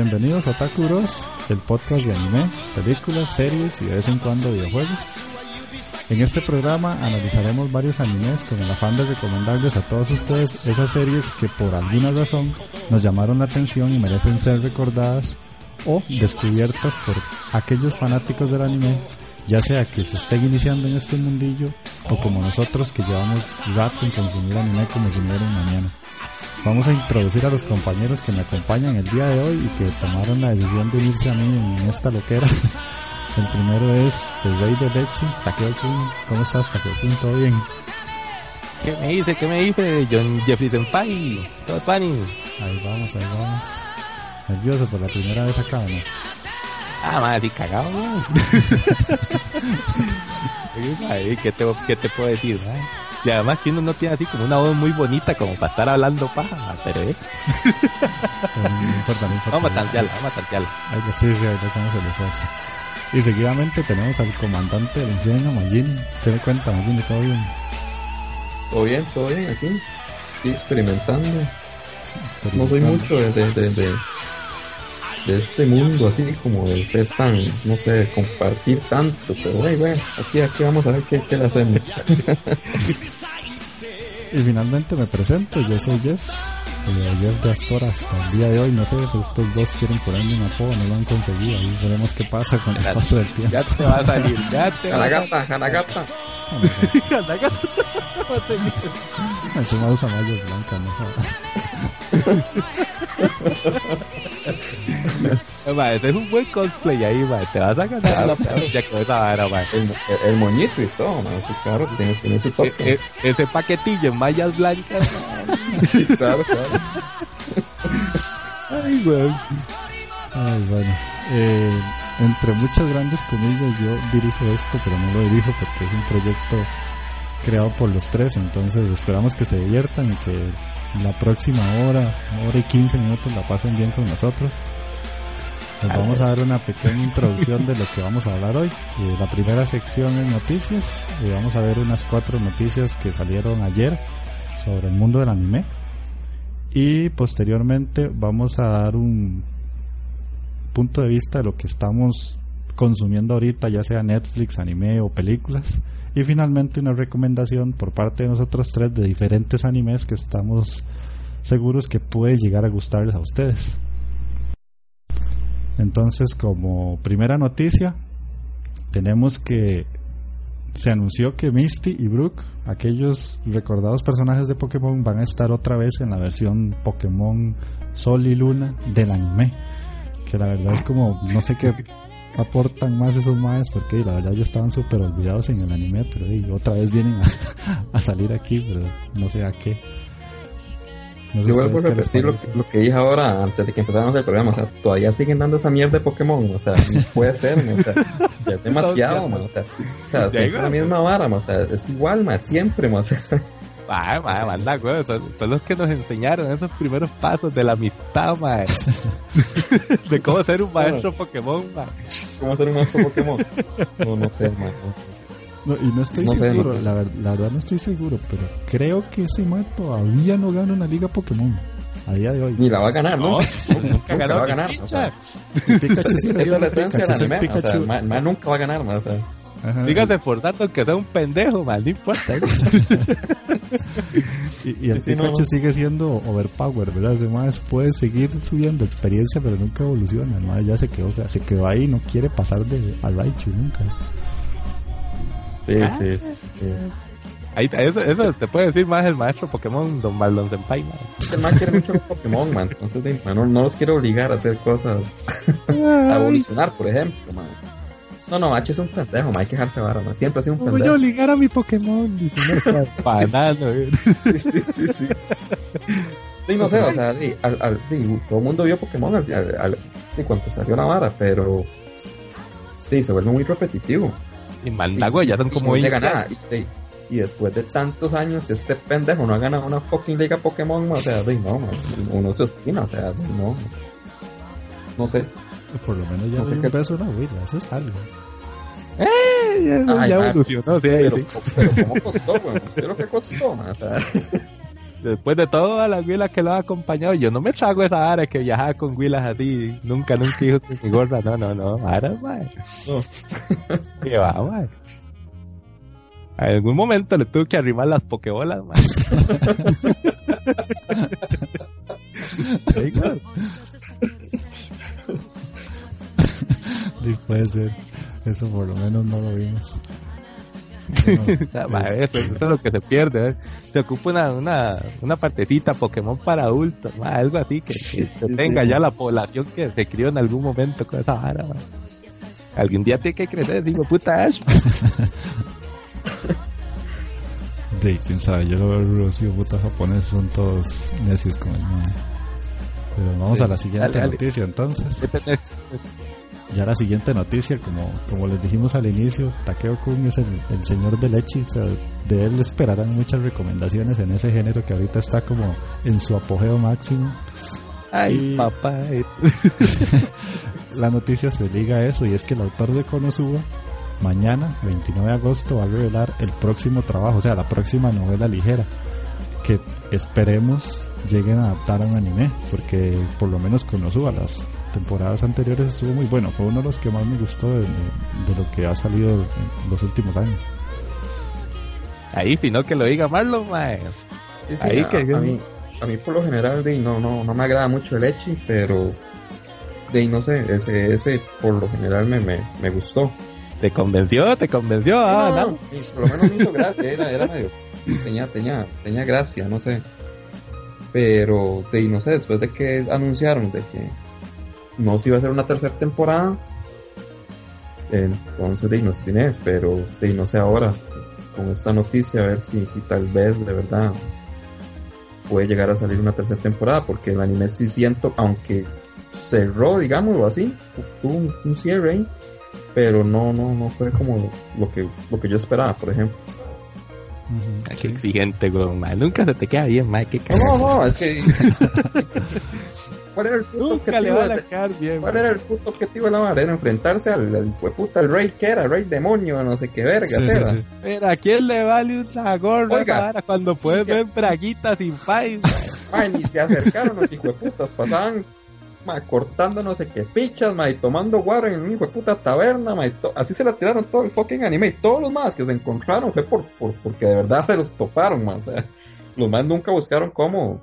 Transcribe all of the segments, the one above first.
Bienvenidos a Otaku Bros, el podcast de anime, películas, series y de vez en cuando videojuegos. En este programa analizaremos varios animes con el afán de recomendarles a todos ustedes esas series que por alguna razón nos llamaron la atención y merecen ser recordadas o descubiertas por aquellos fanáticos del anime, ya sea que se estén iniciando en este mundillo o como nosotros que llevamos rato en consumir anime como si no mañana. Vamos a introducir a los compañeros que me acompañan el día de hoy y que tomaron la decisión de unirse a mí en esta loquera. El primero es el rey de leche, Takeo Kun. ¿Cómo estás, Takeo Kun? ¿Todo bien? ¿Qué me dice? ¿Qué me dice? John Jeffrey Senpai. Todo pani. Ahí vamos, ahí vamos. Nervioso por la primera vez acá, ¿no? Ah, madre, sí, cagado, ¿no? ¿Qué te, ¿Qué te puedo decir? Y además que uno no tiene así como una voz muy bonita como para estar hablando paja, pero eh. no importa, no importa. Vamos a tantearla, vamos a tantearla. Sí, sí, ahí le hacemos el esfuerzo. Y seguidamente tenemos al comandante del infierno, Magin. ¿Qué me cuenta, Magin? ¿Todo bien? Todo bien, todo bien aquí. Estoy experimentando. No soy mucho de, de, de, de, de este mundo así como de ser tan, no sé, compartir tanto, pero bueno, bueno aquí, aquí vamos a ver qué, qué le hacemos. y finalmente me presento, yo soy Jeff. Eh, Jeff de Astor hasta el día de hoy, no sé, pues estos dos quieren ponerme un apodo, no lo han conseguido, ahí veremos qué pasa con el paso del tiempo. Ya te va a salir, ya te va a salir. Hanagata, Hanagata. Hanagata. Eso me usa mayo blanca, no. Ma, ese es un buen cosplay ahí, ma. Te vas a ganar la ya con esa vara, ma. El, el, moñito y todo, man. Ese carro tiene, tiene su toque. E, e, ese paquetillo en mallas blancas, Sí, claro, claro. Ay, weón. Ay, bueno. Eh, entre muchas grandes comillas yo dirijo esto, pero no lo dirijo porque es un proyecto creado por los tres, entonces esperamos que se diviertan y que la próxima hora, hora y 15 minutos la pasen bien con nosotros. Les vamos a dar una pequeña introducción de lo que vamos a hablar hoy. Eh, la primera sección es noticias. y vamos a ver unas cuatro noticias que salieron ayer sobre el mundo del anime. Y posteriormente vamos a dar un punto de vista de lo que estamos consumiendo ahorita, ya sea Netflix, anime o películas. Y finalmente una recomendación por parte de nosotros tres de diferentes animes que estamos seguros que puede llegar a gustarles a ustedes. Entonces, como primera noticia, tenemos que se anunció que Misty y Brooke, aquellos recordados personajes de Pokémon, van a estar otra vez en la versión Pokémon Sol y Luna del anime. Que la verdad es como, no sé qué aportan más esos maes porque la verdad ya estaban súper olvidados en el anime, pero y, otra vez vienen a, a, salir aquí, pero no sé a qué. No sé Yo vuelvo a repetir lo, lo, que dije ahora antes de que empezáramos el programa, o sea, todavía siguen dando esa mierda de Pokémon, o sea, no puede ser, o sea, ya es demasiado, man, o sea, o sea, siempre la misma vara, o sea, es igual, más siempre, o sea, Ah, ma, manda, güey. Son, son, los que nos enseñaron esos primeros pasos de la amistad, ma. de cómo ser un maestro Pokémon, ma. ¿Cómo ser un maestro Pokémon? No, no sé, ma. No, y no estoy no seguro, sé, no sé. La, la, verdad no estoy seguro, pero creo que ese ma todavía no gana una liga Pokémon. A día de hoy. Ni la va a ganar, ¿no? no nunca, la va a ganar. O sea, Pikachu esa es la esencia del anime. O sea, ma, ma nunca va a ganar, ma. O sea. Ajá. Dígase por tanto que sea un pendejo, mal, no importa. y, y, el sí, Pikachu no. sigue siendo overpower, ¿verdad? Además puede seguir subiendo experiencia, pero nunca evoluciona. Además ya se quedó, se quedó ahí, no quiere pasar de a Raichu nunca. Sí, ah, sí, sí, sí. Ahí, eso, eso te puede decir más el maestro Pokémon, Don Maldon Senpai, man. El man quiere mucho Pokémon, man. Entonces, man, no, no, los quiero obligar a hacer cosas. a evolucionar, por ejemplo, man. No, no, H es un pendejo, hay que dejarse vara, man. Siempre ha sido un pendejo. Voy a obligar a mi Pokémon. Banano, sí, sí, sí, sí. Sí, no sé, o sea, sí, al, al, sí, todo el mundo vio Pokémon al, al, al, sí, cuando salió la vara, pero sí, se vuelve muy repetitivo. Y Mandago ya son como y, no nada, y, y, después de tantos años, este pendejo no ha ganado una fucking liga Pokémon, o sea, sí, no, man, uno se obstina, o sea, no, no sé. Por lo menos ya un beso a una huila, eso es algo. Eh, ya, Ay, ya man, evolucionó, sí, Pero, sí. pero ¿cómo costó, weón? ¿Usted lo que costó, man? O sea, Después de todas las huilas que lo han acompañado, yo no me trago esa vara que viajaba con huilas así. Nunca, nunca dijo que mi gorra. No, no, no. Ahora, mae. no. ¿Qué va, mae? En algún momento le tuve que arrimar las pokebolas, mae. Sí, claro. Sí, puede ser. Eso por lo menos no lo vimos. Bueno, Ma, es- eso, eso es lo que se pierde. ¿eh? Se ocupa una, una, una partecita Pokémon para adultos, ma, algo así que, que Sí, se sí, tenga sí. ya la población que se crió en algún momento con esa vara. ma. Algún día tiene que crecer, digo, puta Ash. de quién sabe, yo lo veo los putas japoneses son todos necios con el. Pero vamos a la siguiente Dale, dale. noticia entonces. Ya la siguiente noticia, como, como les dijimos al inicio, Takeo Kun es el, el señor de leche, o sea, de él esperarán muchas recomendaciones en ese género que ahorita está como en su apogeo máximo. Ay, Y- papá. La noticia se liga a eso y es que el autor de Konosuba mañana, 29 de agosto, va a revelar el próximo trabajo, o sea, la próxima novela ligera que esperemos lleguen a adaptar a un anime, porque por lo menos Konosuba las temporadas anteriores estuvo muy bueno, fue uno de los que más me gustó de, de- de lo que ha salido en los últimos años. Ahí, si no que lo diga Marlon, mae. Sí, sí, Ahí a, que- a mí, a mí por lo general de, no, no, no me agrada mucho el Echi, pero de no sé, ese, ese por lo general me, me, me gustó. ¿Te convenció? ¿Te convenció? Ah, No, y por lo menos me hizo gracia, era, era medio, tenía, tenía, tenía gracia, no sé. Pero de no sé, después de que anunciaron de que no se iba a hacer una tercera temporada, entonces de no cine, pero de no sé ahora, con esta noticia, a ver si, si tal vez de verdad puede llegar a salir una tercera temporada, porque el anime sí siento, aunque cerró, digámoslo así, tuvo un, un cierre ahí, pero no, no, no fue como lo que, lo que yo esperaba, por ejemplo. Qué exigente, güey. Nunca se te queda bien, cagada. no, no, es que. ¿Cuál era el Nunca le objetivo? a de- bien. ¿Cuál era el puto objetivo de la vara? Era enfrentarse al, al hueputa, al rey que era, rey demonio, no sé qué verga, Sí, era. sí. Pero ¿a quién le vale una gorra Oiga, esa vara cuando puedes ver braguitas sin país? Ay, ni se acercaron los hijueputas, pasaban ma, cortando no sé qué pichas, ma, y tomando guaro en una hijueputa taberna, ma, y to- así se la tiraron todo el fucking anime y todos los más que se encontraron fue por, por porque de verdad se los toparon, ma, o sea, los más nunca buscaron cómo,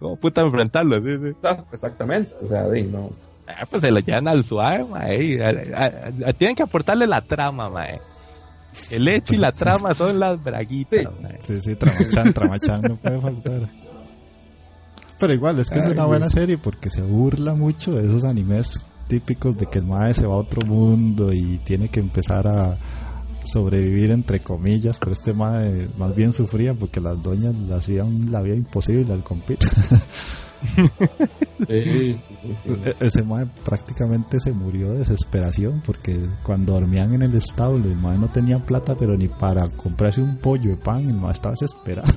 ¿Cómo puta enfrentarlo? Sí, sí. sea, exactamente, o sea, de, no, Ah, pues se lo llevan al suave, mae. A- a- a- Tienen que aportarle la trama, mae. El hecho y la trama son las braguitas, Sí. mae. Sí, sí, Tramachan, Tramachan no puede faltar. Pero igual, es que es Ay, una buena serie porque se burla mucho de esos animes típicos de que el mae se va a otro mundo y tiene que empezar a sobrevivir entre comillas, pero este mae más bien sufría porque las doñas le hacían la vida imposible al compito. sí, sí, sí. E- Ese mae prácticamente se murió de desesperación porque cuando dormían en el establo el mae no tenía plata pero ni para comprarse un pollo de pan, el mae estaba desesperado.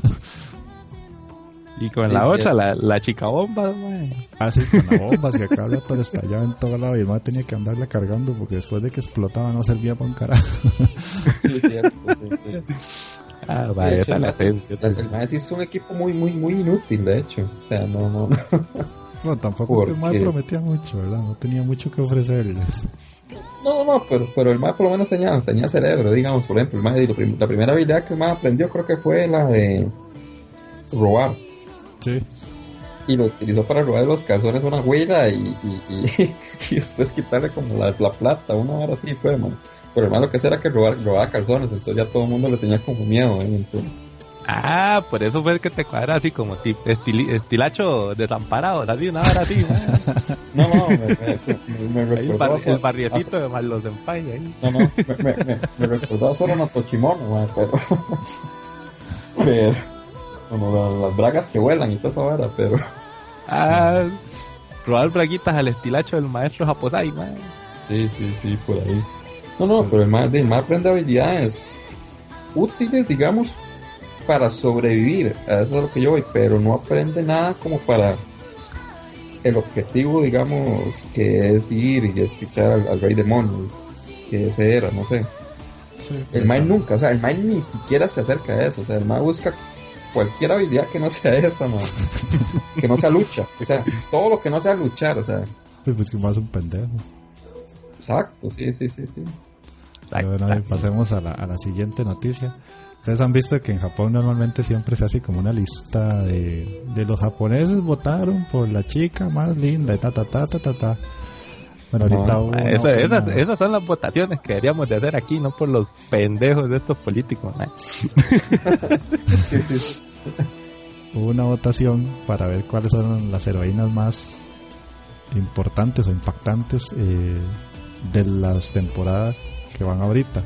Y con Sí, la sí. otra, la, la chica bomba, mae. Así con la bomba, que acá el otro estallaba en todo lado y el tenía que andarla cargando porque después de que explotaba no servía para un carajo. Sí, cierto, sí, sí. Ah, hecho, la sí es un equipo muy, muy, muy inútil, de hecho. O sea, no, no, no. No, tampoco es que el mae prometía mucho, ¿verdad? No tenía mucho que ofrecerles. No, no, pero, pero el mae por lo menos tenía, tenía cerebro, digamos, por ejemplo, el mae, la primera habilidad que el mae aprendió creo que fue la de robar. Sí. Y lo utilizó para robar los calzones a una güera y, y, y, y después quitarle como la, la plata, una hora así fue, man. Pero lo que era que robar, robaba calzones, entonces ya todo el mundo le tenía como miedo, ¿eh? Entonces, Ah, por eso fue el que te cuadra así como tip, estili- estilacho desamparado, así, una hora así, no, no, me, me, me, el, recordó bar- a so- el barriecito de Marlos Senpai, ahí. No, no, me, me, me, me recordó solo una pero. pero. Como la- las bragas que vuelan y toda esa vara, pero. Ah, robar braguitas al estilacho del maestro Japosai, mae. Sí, sí, sí, por ahí. No, no, pero el más, el más aprende habilidades útiles, digamos, para sobrevivir. A eso es lo que yo voy, pero no aprende nada como para. el objetivo, digamos, que es ir y escuchar al, al rey demonio, que ese era, no sé. el Mae nunca, o sea, el Mae ni siquiera se acerca a eso, o sea, el Mae busca cualquier habilidad que no sea esa, ¿no? que no sea lucha, o sea, todo lo que no sea luchar, o sea. Pues que más un pendejo. Exacto, sí, sí, sí, sí. Bueno, pasemos a la, a la siguiente noticia. Ustedes han visto que en Japón normalmente siempre se hace como una lista de, de los japoneses votaron por la chica más linda y ta ta ta ta ta ta. Bueno, ahorita esas, esas, son las votaciones que deberíamos de hacer aquí, no por los pendejos de estos políticos. hubo una votación para ver cuáles son las heroínas más importantes o impactantes eh, de las temporadas que van ahorita.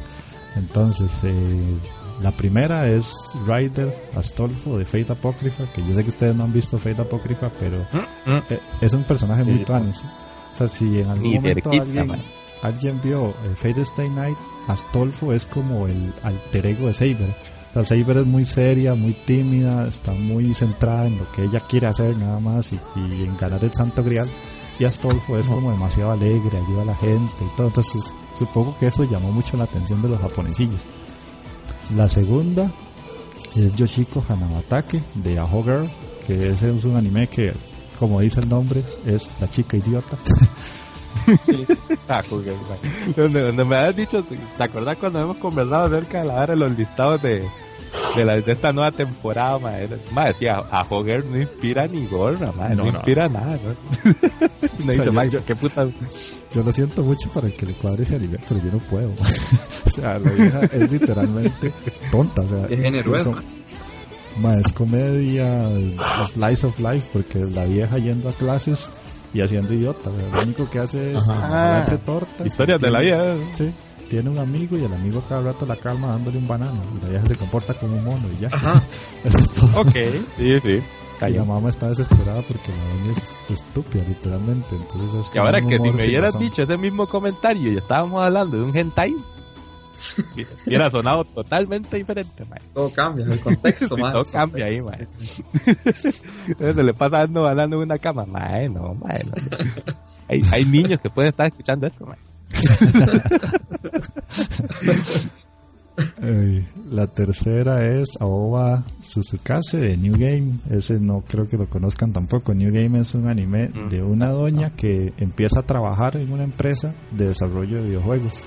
Entonces, eh, la primera es Ryder Astolfo de Fate Apocrypha, que yo sé que ustedes no han visto Fate Apocrypha, pero mm, mm. Eh, es un personaje muy. O sea, si en algún momento alguien, vio eh, Fate Stay Night, Astolfo es como el alter ego de Saber. Sea, Saber es muy seria, muy tímida, está muy centrada en lo que ella quiere hacer nada más y, y en ganar el Santo Grial. Y Astolfo es como demasiado alegre, ayuda a la gente y todo. Entonces, supongo que eso llamó mucho la atención de los japonesillos. La segunda es Yoshiko Hanabatake de Aho Girl, que ese es un anime que, como dice el nombre, es la chica idiota. ah, donde, donde, me has dicho, ¿te acordás cuando hemos conversado acerca de la hora de los listados de, de, la, de esta nueva temporada, madre. Madre, tía, a Hogger no inspira ni gorra, madre, no, no, inspira nada, ¿no? no dice, yo, yo, qué puta. Yo lo siento mucho para el que le cuadre ese anime, pero yo no puedo. o sea, la vieja es literalmente tonta, o sea. Es generosa. Es comedia, slice of life, porque la vieja yendo a clases y haciendo idiota, lo único que hace es darse tortas. Historias de la vida. Sí tiene un amigo y el amigo cada rato la calma dándole un banano y la vieja se comporta como un mono y ya. Eso es todo. Ok, sí, sí. Y la mamá está desesperada porque la doña es estúpida, literalmente. Entonces es que ahora que si me hubieras dicho ese mismo comentario y estábamos hablando de un hentai, hubiera sonado totalmente diferente, man. Todo cambia, el contexto, sí, Todo cambia ahí, man. Se le pasa dando banano en una cama, man, no, man. No. Hay, hay niños que pueden estar escuchando eso, man la tercera es Aoba Susukase de New Game. Ese no creo que lo conozcan tampoco. New Game es un anime mm. de una doña que empieza a trabajar en una empresa de desarrollo de videojuegos.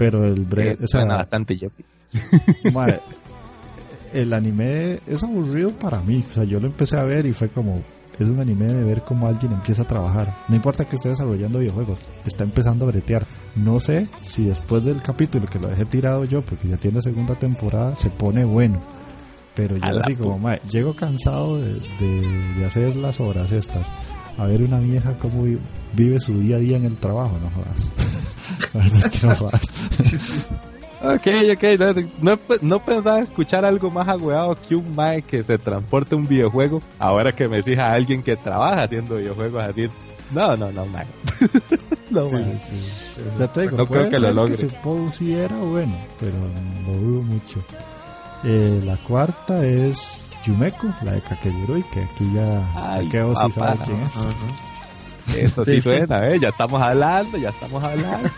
Pero el breve. bastante el anime es aburrido para mí. O sea, yo lo empecé a ver y fue como, es un anime de ver cómo alguien empieza a trabajar. No importa que esté desarrollando videojuegos, está empezando a bretear. No sé si después del capítulo que lo dejé tirado yo, porque ya tiene segunda temporada, se pone bueno. Pero yo así como, mae, llego cansado de, de, hacer las horas estas. A ver una vieja cómo vive su día a día en el trabajo, no jodas. La verdad es que no jodas. Ok, ok, no, no, pensaba escuchar algo más agüeado que un Mae que se transporte un videojuego. Ahora que me fija a alguien que trabaja haciendo videojuegos así. No, no, no, Mae. no, Mae. Ya te digo, no creo que lo logre. era bueno, pero lo dudo mucho. Eh, la cuarta es Yumeko, la de Kakegurui, que aquí ya Takeo sí sabe quién es. Eso sí, suena, ¿eh? Ya estamos hablando, ya estamos hablando.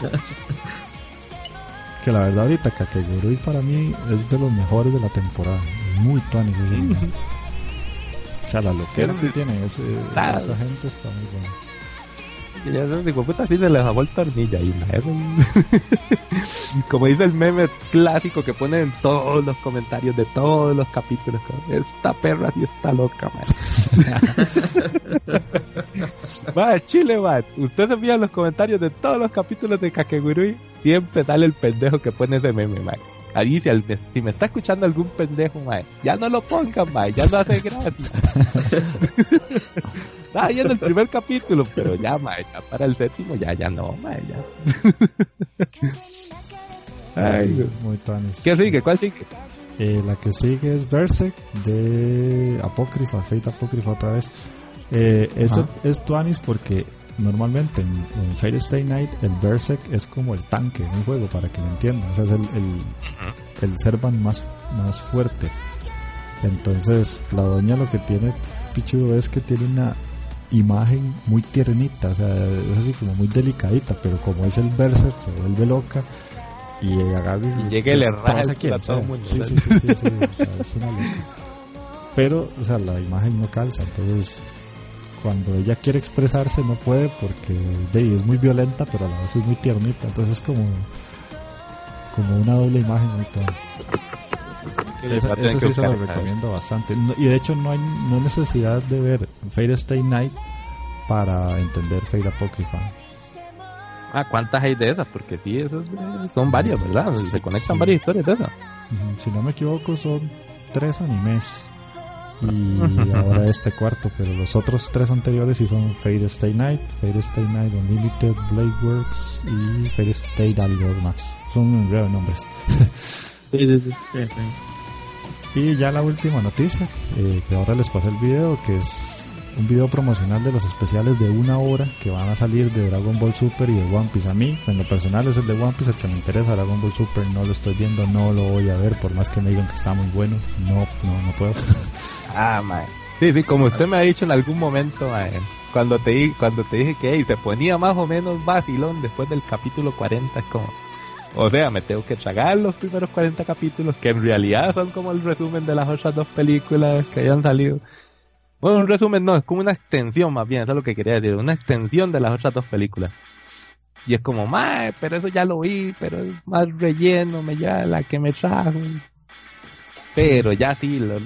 que la verdad ahorita Kakegurui para mí es de los mejores de la temporada. Muy tuanis ese O sea, la loquera que tiene ese, esa gente está muy buena. Y ya digo, puta, sí se les ha vuelto armilla ahí, Como dice el meme clásico que ponen en todos los comentarios de todos los capítulos. Esta perra sí está loca, man. va, Chile, va. Usted envía los comentarios de todos los capítulos de Kakegurui. Siempre sale el pendejo que pone ese meme, man. Ahí si, si, me está escuchando algún pendejo, mae, ya no lo pongan, mae, ya no hace gracia. Está ahí en el primer capítulo, pero ya, mae, ya para el séptimo, ya, ya no, mae, ya. Ay, muy tonis. ¿Qué sigue? ¿Cuál sigue? Eh, la que sigue es Berserk de Apócrifa, Fate Apócrifa otra vez. Eh, eso es Tuanis porque normalmente en, en Fate Stay Night el Berserk es como el tanque en un juego, para que lo entiendan. O sea, es el, el, el Servan más, más fuerte. Entonces, la doña lo que tiene Pichudo es que tiene una imagen muy tiernita, o sea, es así como muy delicadita, pero como es el Berserk se vuelve loca y agarra y, llega el aquí. Sí, sí, sí, sí, es una Pero, o sea, la imagen no calza, entonces cuando ella quiere expresarse no puede porque de, es muy violenta, pero a la vez es muy tiernita, entonces es como como una doble imagen muy eso, sí se lo recomiendo bastante. y de hecho no hay no necesidad de ver Fade Stay Night para entender Fade Apocrypha. Ah, ¿cuántas hay de esas? Porque sí, esas son varias, ¿verdad? Se conectan varias historias de esas. Si no me equivoco, son tres animes. Y ahora este cuarto, pero los otros tres anteriores sí son Fade Stay Night, Fade Stay Night Unlimited, Blade Works y Fade Stay algo más. Son nueve nombres. y ya la última noticia, eh, que ahora les pasé el video, que es un video promocional de los especiales de una hora que van a salir de Dragon Ball Super y de One Piece. A mí, en lo personal, es el de One Piece el que me interesa. Dragon Ball Super no lo estoy viendo, no lo voy a ver, por más que me digan que está muy bueno. No, no, no puedo. Ah, mae. Sí, sí, como usted me ha dicho en algún momento, cuando te, cuando te dije que se ponía más o menos vacilón después del capítulo 40, es como. O sea, me tengo que tragar los primeros 40 capítulos, que en realidad son como el resumen de las otras dos películas que hayan salido. Bueno, un resumen no, es como una extensión más bien, eso es lo que quería decir, una extensión de las otras dos películas. Y es como, mae, pero eso ya lo vi, pero es más relleno, me ya la que me trajo. Pero ya sí, lo,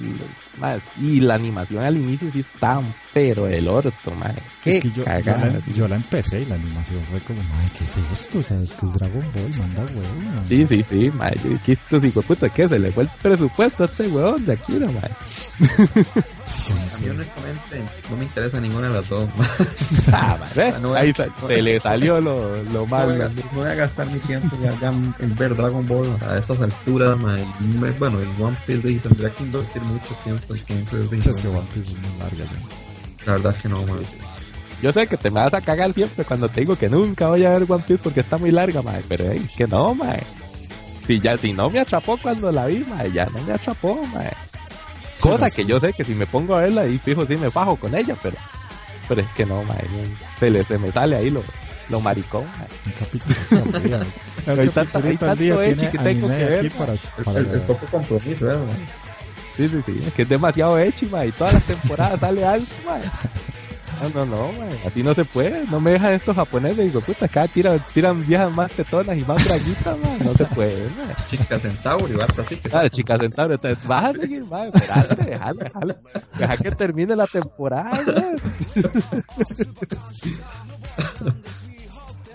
más, y la animación al inicio sí está, pero el orto, madre. Es que yo, cagada, yo, la, empecé y la animación fue como, madre, ¿qué es esto? O sea, es que es Dragon Ball, manda huevo. Sí, sí, sí, madre. ¿Qué estos hijo puta qué? Se le fue el presupuesto a este huevón de aquí, no, madre. A mí honestamente no me interesa ninguna de las dos. ah, ahí se le salió lo, lo mal. No voy, a, gastar mi tiempo en, ver Dragon Ball a estas alturas, madre. Bueno, el One Piece y tendría que invertir mucho tiempo, entonces... Es que One Piece es muy larga, La verdad es que no, man. Yo sé que te me vas a cagar siempre cuando te digo que nunca voy a ver One Piece porque está muy larga, madre, pero es que no, madre. Si ya, si no me atrapó cuando la vi, madre, ya no me atrapó, madre. Cosa que yo sé que si me pongo a verla y fijo sí me bajo con ella, pero pero es que no, madre, se, le, se me sale ahí lo, lo maricón. Un capítulo. hay, tanto, hay tanto Echi que tengo que ver. Para, para el, el, poco compromiso, ¿eh? Sí, sí, sí. Es que es demasiado Echi. Y todas las temporadas sale algo, man. No, no, no, man. Así no se puede. No me dejan estos japoneses. Digo, puta, acá tiran, tiran viejas más tetonas y más braguitas, man. No se puede, man. Chica Centauro y vas así. Que ah, Chica Centauro. Entonces, vas a seguir, man. Espérate, déjale, déjale. Deja que termine la temporada, man.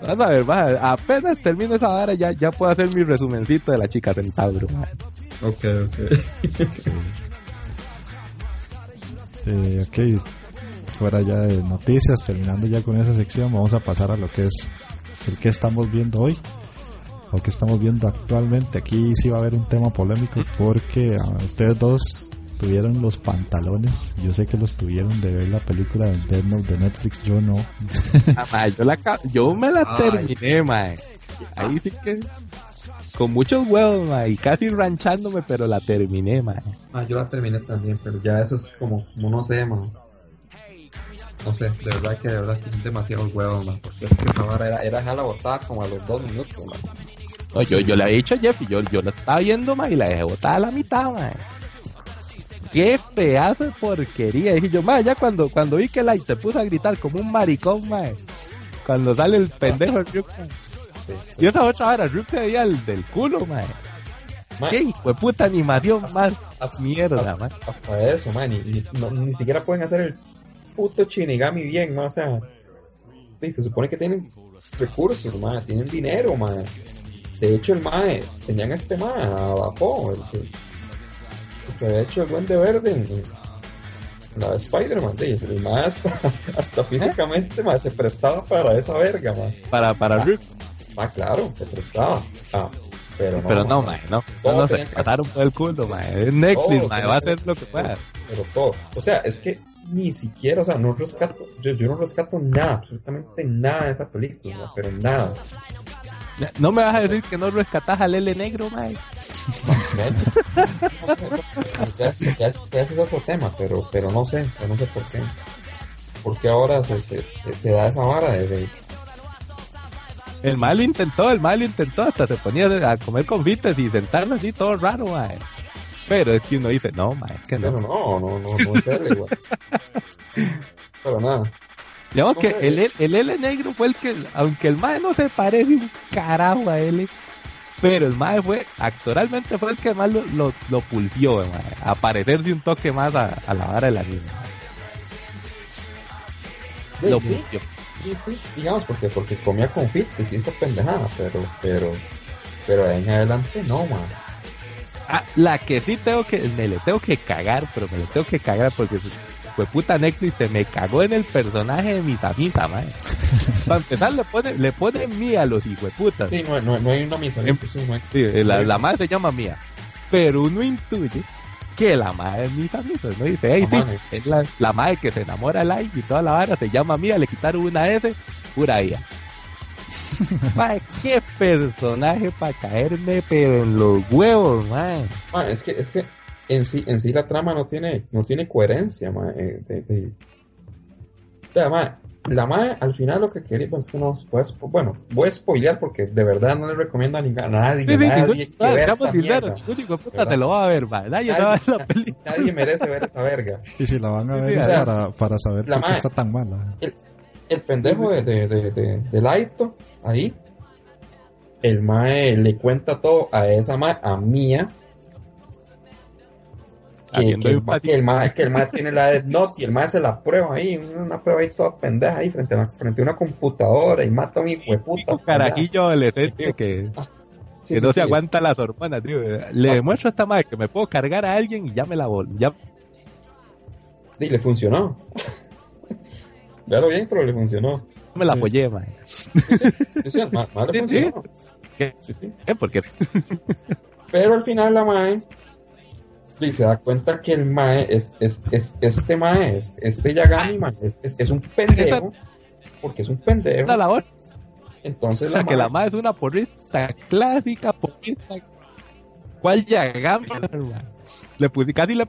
Vas a ver, vas a ver. Apenas termino esa hora ya, ya puedo hacer mi resumencito de la chica Centauro. Ok, ok. eh, ok, fuera ya de noticias, terminando ya con esa sección, vamos a pasar a lo que es el que estamos viendo hoy o que estamos viendo actualmente. Aquí sí va a haber un tema polémico porque uh, ustedes dos tuvieron los pantalones. Yo sé que los tuvieron de ver la película de Dead Note de Netflix, yo no. Ah, yo, la, yo me la terminé, mae. Ahí sí que con muchos huevos, mae, y casi ranchándome, pero la terminé, mae. Ah, yo la terminé también, pero ya eso es como, como no sé, mae. No sé, de verdad que de verdad que es demasiado huevos, mae, porque es que esa era, era dejarla botada como a los dos minutos, No, yo, yo le había dicho a Jeff y yo, yo la estaba viendo, mae, y la dejé botada a la mitad, mae qué pedazo de porquería. Dije yo, madre, ya cuando, cuando vi que Light se puso a gritar como un maricón, madre. Cuando sale el pendejo Ryuk, Y esa otra hora, Ryuk se veía el del culo, madre. ¿Qué hijo de puta animación más mierda, hasta, hasta eso, man. Ni, ni, siquiera pueden hacer el puto Shinigami bien, ¿no? O sea, sí, se supone que tienen recursos, man. Tienen dinero, man. De hecho, el mae, tenían este mae abajo, el, que había hecho el Duende Verde en, la de Spider-Man, el más hasta, físicamente más se prestaba para esa verga, man. Para, para ah, Ah, claro, se prestaba. Ah, pero no, pero no, man, no. No, no se pasaron por el culo, man. Es Netflix, va a hacer lo que pueda. Pero todo. O sea, es que ni siquiera, o sea, no rescato, yo, yo no rescato nada, absolutamente nada de esa película, pero nada. No me vas a decir que no rescatas al L negro, man ya, es otro tema, pero, pero no sé, no sé por qué. por qué ahora se, se, se da esa vara de, El mal intentó, el mal intentó, hasta se ponía a comer confites y sentarlo así todo raro, mae. Pero es que uno dice, no, mae, es que Pero no. no, no, no, no es él igual. Pero nada. Digamos no que el, L- el L negro fue el que, aunque el mae no se parece un carajo a L, pero el mae fue, actoralmente fue el que más lo, lo, lo pulsió, mae, a parecerse un toque más a, a la vara de la misma. Sí, Lo sí, pulsió. sí, sí, digamos, porque, porque comía confites y esa pendejada, pero, pero, pero de ahí en adelante no, man. Ah, la que sí tengo que, me le tengo que cagar, pero me le tengo que cagar porque fue puta Netflix se me cagó en el personaje de Misamita, mae. Para empezar le pone, le pone mía a los hijueputas. Sí, no, no, no hay una misa. Em- sí, la, la madre se llama mía. Pero uno intuye que la madre es Misamita, ¿no? Dice, hey, sí, madre. es la, la madre que se enamora de like y toda la vara se llama mía, le quitaron una S, pura ella. Mae, qué personaje para caerme, pero en los huevos, mae. Man, es que, es que en sí, en sí la trama no tiene, no tiene coherencia, man. eh, de- de- O sea, man, la madre al final lo que quería, pues es que no se puede, spo- bueno, voy a spoilear porque de verdad no le recomiendo a, ni- a nadie, Sí, sí, nadie ningún, que vea esta mierda. de puta te lo va a ver, mae. Nadie va a ver la película. Nadie merece ver esa verga. Y si la van a ver sí, es o sea, para, para saber por qué mae- está tan mala. el pendejo de, de, de, de, de Laito, ahí, el mae le cuenta todo a esa mae, a Mía, que, que, el, que el mae, que el mae tiene la Death Note y el mae se la prueba ahí, una prueba ahí toda pendeja ahí frente a, una- frente a una computadora y mata a un hijo de puta. Un carajillo adolescente que, Sí, que sí, no sí. se aguanta las hormonas, tío. Le demuestro a esta madre que me puedo cargar a alguien y ya me la vol ya Y le funcionó. Véalo bien, pero le funcionó. me la Sí. apoyé. Porque Pero al final la mae y se da cuenta que el mae es, es, es este mae, es, este Yagami mae, es, es, es un pendejo, porque es un pendejo. esa labor. Entonces O sea, la que la mae- es una porrista clásica, porrista. ¿Cuál Yagami? Le puse casi le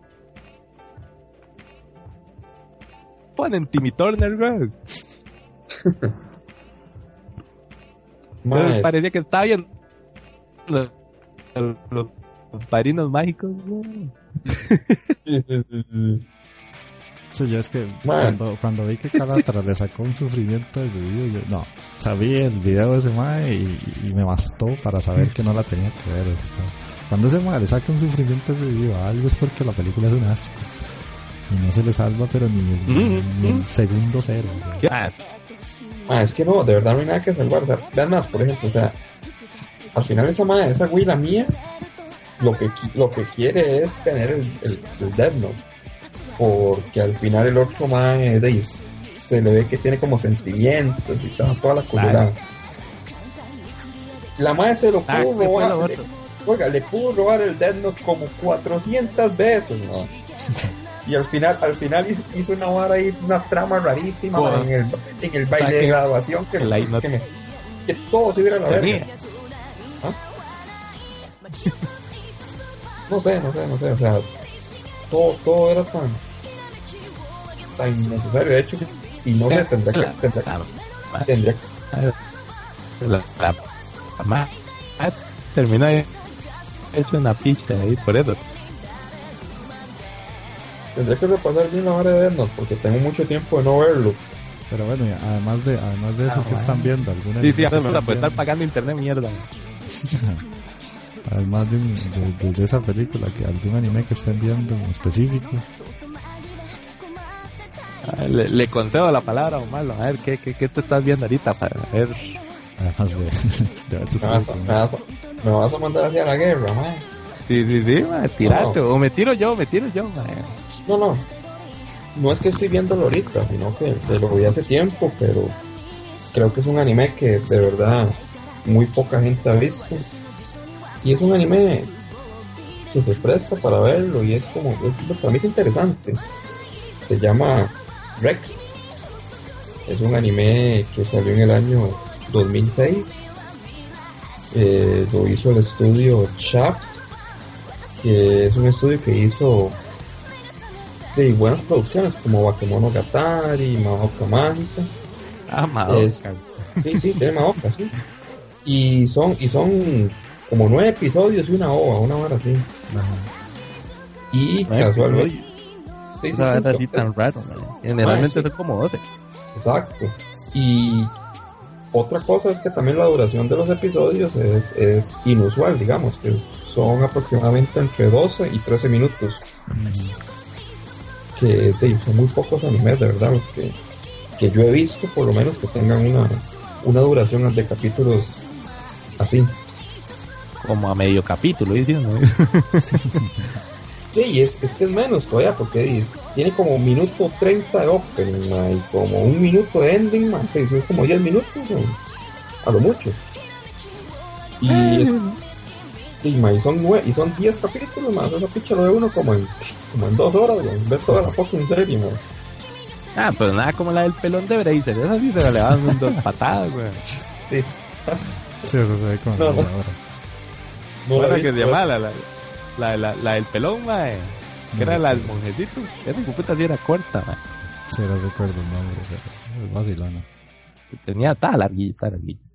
ponen Timmy Turner, güey. Parecía que estaba bien los, los, padrinos mágicos, güey. sí, sí, sí, sí. Sí, yo es que cuando, cuando vi que Calatra le sacó un sufrimiento de video, yo no, o sea, vi el video de ese mae y, y me bastó para saber que no la tenía que ver. cuando ese mae le saca un sufrimiento de video a algo es porque la película es un asco. Y no se le salva, pero ni, el- Mm, ni el segundo cero. Ah, es que no, de verdad no hay nada que salvar. O sea, vean más, por ejemplo, o sea, al final esa madre, esa güey, la mía, lo que, lo que quiere es tener el, el, el Death Note. Porque al final el otro madre de ahí se le ve que tiene como sentimientos y toda, toda la cultura. La madre se lo Ah, pudo robar. le- oiga, le pudo robar el Death Note como 400 veces, ¿no? Y al final, al final hizo, una vara ahí, una trama rarísima Joder. en el, en el baile O sea, de que- graduación que, que la que, me- que todo se hubiera la verga. Tenía. No sé, no sé, no sé, o sea, todo, todo era tan, tan innecesario, de hecho, y no sé, tendría que, tendría, La- tendría, la, la, la ah, terminó ahí hecho una picha ahí por eso. Tendría que repasar bien la vara de Death Note, porque tengo mucho tiempo de no verlo. Pero bueno, y además de, además de eso Ah, que están viendo, alguna Sí, sí, que ahora me están van a estar pagando internet mierda. Además de, un- de, de- de esa película, que algún anime que estén viendo en específico. Ah, Le, le concedo la palabra a Omar, a ver ¿qué, qué, qué te estás viendo ahorita para ver. Además de, de ver sus Me vas, me vas a- me vas a mandar hacia la guerra, man. Sí, sí, sí, ma, tirate, No. o me tiro yo, me tiro yo, ma. No, no. No es que estoy viéndolo ahorita, sino que lo vi hace tiempo, pero creo que es un anime que de verdad muy poca gente ha visto. Y es un anime que se presta para verlo y es como, es, para mí es interesante. Se llama Rec. Es un anime que salió en el año 2006. Eh, lo hizo el estudio Shaft, que es un estudio que hizo de buenas producciones como Bakemonogatari, Madoka Mágica. Ah, Madoka. sí, sí, de Madoka, sí. Y son, y son como nueve episodios y una ova, una hora así. Y casualmente. Sí, sí, así tan raro, Generalmente son como 12. Exacto. Y otra cosa es que también la duración de los episodios es, es inusual, digamos, que son aproximadamente entre 12 y 13 minutos. Que son muy pocos animes, de verdad, los que, que yo he visto, por lo menos, que tengan una, una duración de capítulos así. Como a medio capítulo, diciendo. Sí, es, es que es menos todavía, porque tiene como un minuto 30 de opening, y como un minuto de ending, más, sí, son como 10 minutos, a lo mucho. Y, y, son nueve, y son 10 capítulos más, esa picha lo ve uno como en, como en dos horas, ver toda la fucking serie, man. Ah, pero nada como la del pelón de Bracer, esa sí se la levantan dos patadas, güey. Sí. sí, eso se ve como no, no. No que se llama la, la, la, la del pelón, mae. Que era la del monjecito. Esa puta sí era corta, mae. Sí, no recuerdo el nombre, es vacilona. Tenía tal larguita, larguita.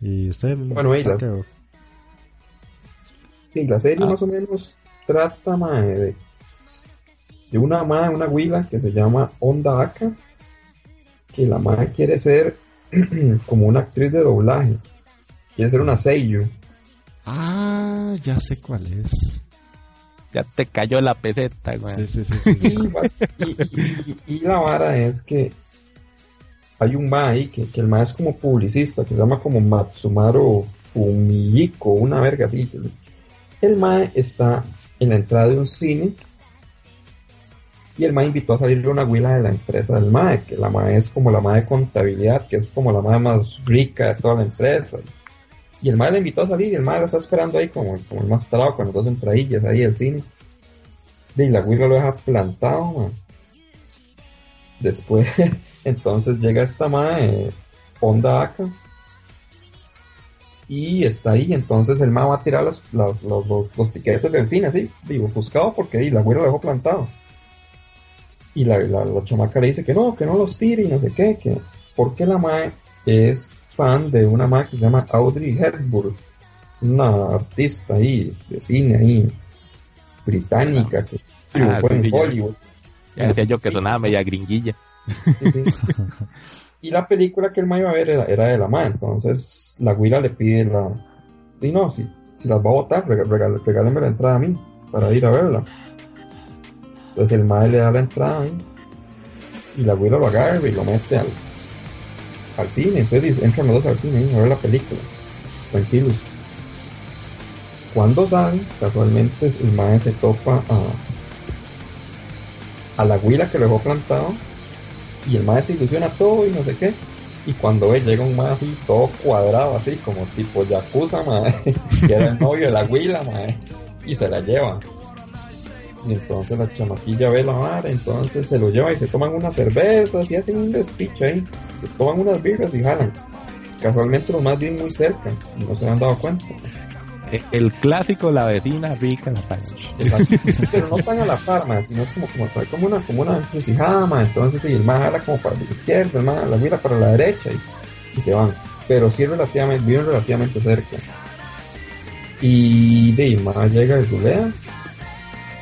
¿Y usted? Bueno, ella. Sí, la serie ah. más o menos trata, mae, de, de una mae, una huila que se llama Onda Aka. Que la mae quiere ser como una actriz de doblaje. Quiere ser una seiyuu Ah, ya sé cuál es. Ya te cayó la peseta, güey. Sí, sí, sí. y, la vara es que hay un ma ahí que, el ma es como publicista, que se llama como Matsumaru Fumihiko, una verga así. El ma está en la entrada de un cine y el ma invitó a salir una huila de la empresa del ma, que la ma es como la ma de contabilidad, que es como la ma más rica de toda la empresa. Y el madre le invitó a salir y el madre está esperando ahí como, como el más talado con las dos entradillas ahí del cine. Y la güila lo deja plantado. Después, entonces llega esta madre, Honda acá. Y está ahí, entonces el madre va a tirar los, los, los, los, tiquetes del cine, así, digo, ofuscado porque ahí la güila lo dejó plantado. Y la, la, la, chamaca le dice que no, que no los tire y no sé qué, que porque la madre es fan de una madre que se llama Audrey Hepburn, una artista ahí de cine ahí británica que ah, fue en Hollywood. Ya decía yo que sonaba media gringuilla. y la película que el ma iba a ver era, de la madre, entonces la guira le pide la... Y no, si, si las va a votar, regálenme la entrada a mí para ir a verla. Entonces el madre le da la entrada y la guira lo agarra y lo mete al, al cine, entonces entran los dos al cine a ver la película, tranquilos. Cuando salen, casualmente el maestro se topa a, a la huila que lo dejó plantado y el maestro se ilusiona todo y no sé qué. Y cuando ve, llega un más así, todo cuadrado, así como tipo Yakuza, que era el novio de la huila, y se la lleva. Y entonces la chamaquilla ve la madre, entonces se lo lleva y se toman unas cervezas y hacen un despiche ahí. Se toman unas birras y jalan. Casualmente los más bien muy cerca no se han dado cuenta. E, el clásico, la vecina rica, la Pero no tan a la farma, sino como, como, como una, como una encrucijada, entonces y el más jala como para la izquierda, el más la mira para la derecha y, se van. Pero sí relativamente, viven relativamente cerca. Y de más llega el Zulea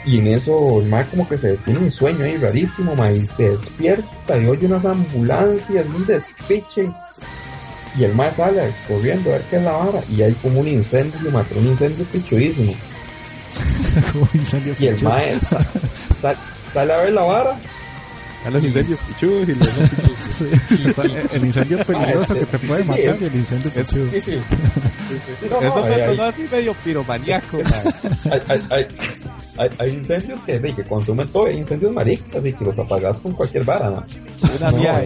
y en eso el mae como que se tiene un sueño ahí rarísimo, mae, y despierta y oye unas ambulancias, un despiche. Y el mae sale corriendo a ver qué es la vara. Y hay como un incendio, mae, un incendio pichudísimo. y el mae sale a ver la vara a los incendios pichudos y los no el incendio peligroso que te puede matar y el incendio pichudo. Sí, sí. Así medio piromaniaco. Hay, hay, incendios que, que consumen todo, hay incendios maricas y que los apagas con cualquier vara, ¿no? Una mía.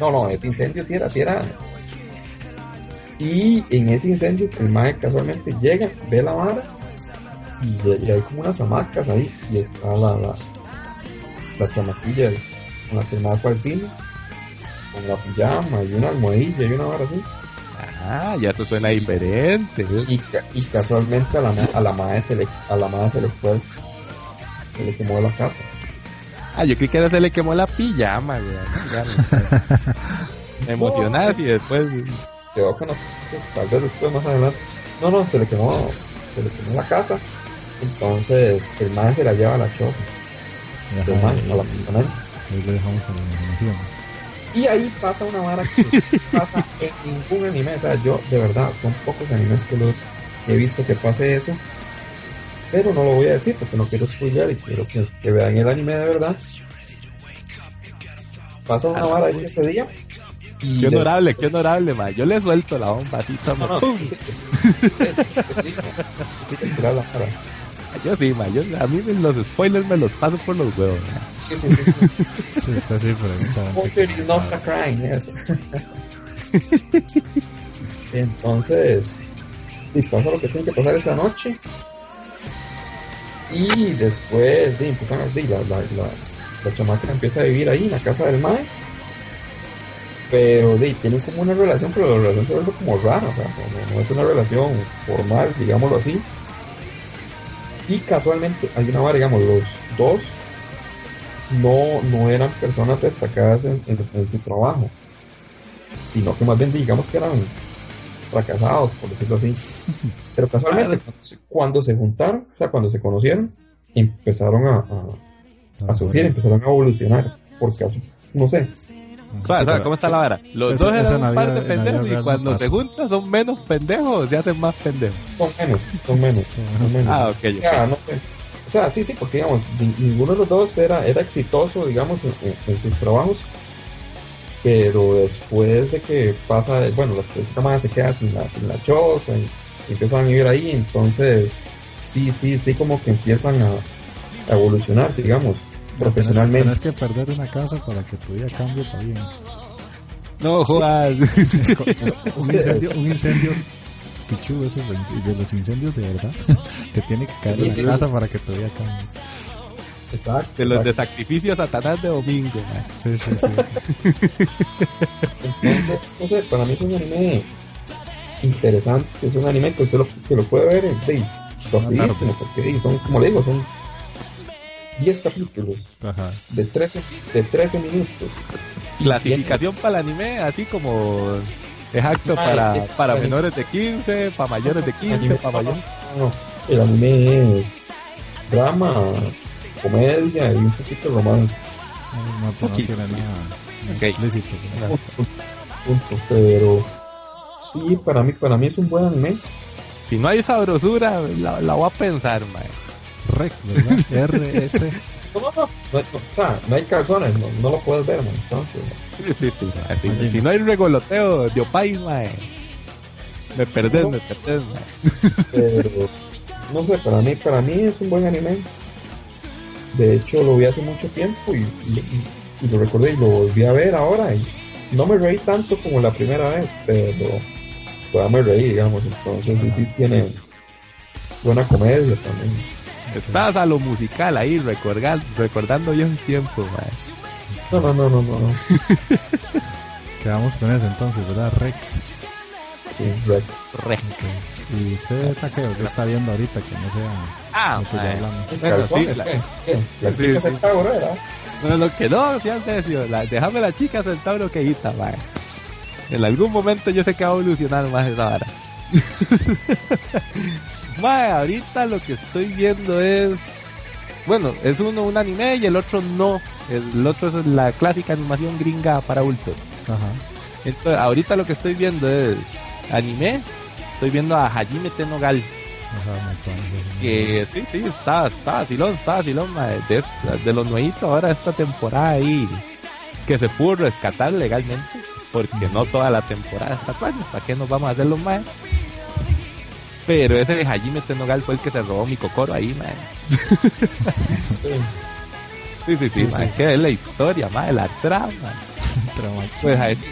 no, no, ese incendio sí era, sí era. Y en ese incendio, el mae casualmente llega, ve la vara y, hay como unas hamacas ahí y está la las chamaquillas con las que más fue al cine, con la pijama y una almohadilla y una vara así. Ah, ya eso suena diferente. Y, y casualmente a la, a la madre se le, a la madre se le fue se le quemó la casa. Ah, yo creí que era se le quemó la pijama, güey. Sé. Me emocionás y después. Quedó con tal vez después más adelante. No, no, se le quemó, se le quemó la casa. Entonces el man se la lleva a la choza, el man, a la apartamento. ahí le dejamos a la imaginación. Y ahí pasa una vara que pasa en ningún anime. O sea, yo, de verdad, son pocos animes que, lo, que he visto que pase eso. Pero no lo voy a decir porque no quiero spoiler y quiero que, que vean el anime de verdad. Pasa una vara ahí ese día. Y Qué honorable, qué honorable, ma. Yo le suelto la bomba así, No, no, sí, sí, sí, la vara. Yo sí, ma. Yo, a mí los spoilers me los paso por los huevos. Sí, sí, sí, sí. Está a crime, eso. Entonces, y pasa lo que tiene que pasar esa noche. Y después, di, empiezan la, la, la, la chamaca empieza a vivir ahí en la casa del mae. Pero di, tienen como una relación, pero la relación se vuelve como rara, o sea, no, no es una relación formal, digámoslo así. Y casualmente, hay una vara, digamos, los dos no, no eran personas destacadas en, en- en su trabajo, sino que más bien digamos que eran fracasados, por decirlo así. Pero casualmente, cuando se- juntaron, o sea, cuando se conocieron, empezaron a, a, a surgir, empezaron a evolucionar, porque, asu- no sé, Sí, ¿cómo está la vara? Los Eso- dos eran un par de pendejos y no cuando pasa. se juntan son menos pendejos, se hacen más pendejos. son menos, son menos, son menos. Ah, ok, no. O sea, sí, sí, porque digamos, ni- ninguno de los dos era, era exitoso, digamos, en, en- en sus trabajos. Pero después de que pasa, bueno, la madre se queda sin la, sin la choza y, y empiezan a vivir ahí, entonces sí, sí, sí, como que empiezan a, a evolucionar, digamos, profesionalmente. Tienes que perder una casa para que tu vida cambie para bien. No, jodas. un incendio, un incendio pichudo esos de los incendios de verdad que tiene que caer en la casa para que tu vida cambie. Exacto, De los de exacto. sacrificio a Satanás de domingo. Sí, sí, sí. Entonces, no sé, para mí es un anime interesante, es un anime que usted lo, que lo puede ver en rapidísimo, porque son, como le digo, son 10 capítulos Ajá. de 13, de 13 minutos. Clasificación para el anime, así como es acto Ah, para, es- para es- menores de 15, para mayores de 15, Anime- para mayores. no, el anime es drama, comedia y un poquito romance, No, no, no Poquito. tiene nada Ok. explícito. ¿verdad? punto, pero sí, para mí, para mí es un buen anime. Si no hay sabrosura, la, la voy a pensar, ma. Rec, ¿verdad? RS. No, no, no, no, no, o sea, no hay calzones, no, no lo puedes ver, man, entonces. Sí, sí, sí. Si, Oye. si no hay regoloteo de opais. Me perdés, me perdés, pero no sé, para mí, para mí es un buen anime. De hecho, lo vi hace mucho tiempo y, y- y- y lo recordé y lo volví a ver ahora y no me reí tanto como la primera vez, pero todavía me reí, digamos. Entonces, sí, sí tiene buena comedia también. Estás a lo musical ahí, recordando, recordando viejos tiempos, ma. No, no, no, no, no. no. Quedamos con eso entonces, ¿verdad? Rec. Sí, Rec. Ok. Y usted, Takeo, ¿qué está viendo ahorita que no sea Ah, lo que ya ma. hablamos? Bueno, sí, la-. La Sí, chica cabra, ¿verdad? No, lo que no, sí, Alessio, la, déjame la chica sentada lo que guita, ma. En algún momento yo sé que va a evolucionar más esa vara. ahorita lo que estoy viendo es. Bueno, es uno un anime y el otro no. El otro es la clásica animación gringa para adultos. Ajá. Entonces, ahorita lo que estoy viendo es anime. Estoy viendo a Hajime Tenogal. Ajá. Que sí, sí, está, está vacilón, está de, de los nuevitos ahora esta temporada ahí que se pudo rescatar legalmente, porque no toda la temporada está plana, ¿para qué nos vamos a hacer los más? Pero ese de Hajime Tenogal fue el que se robó mi cocoro ahí, man. Sí. Sí, sí, sí, Sí, man, sí. que es la historia, man, la trama. Pues a ese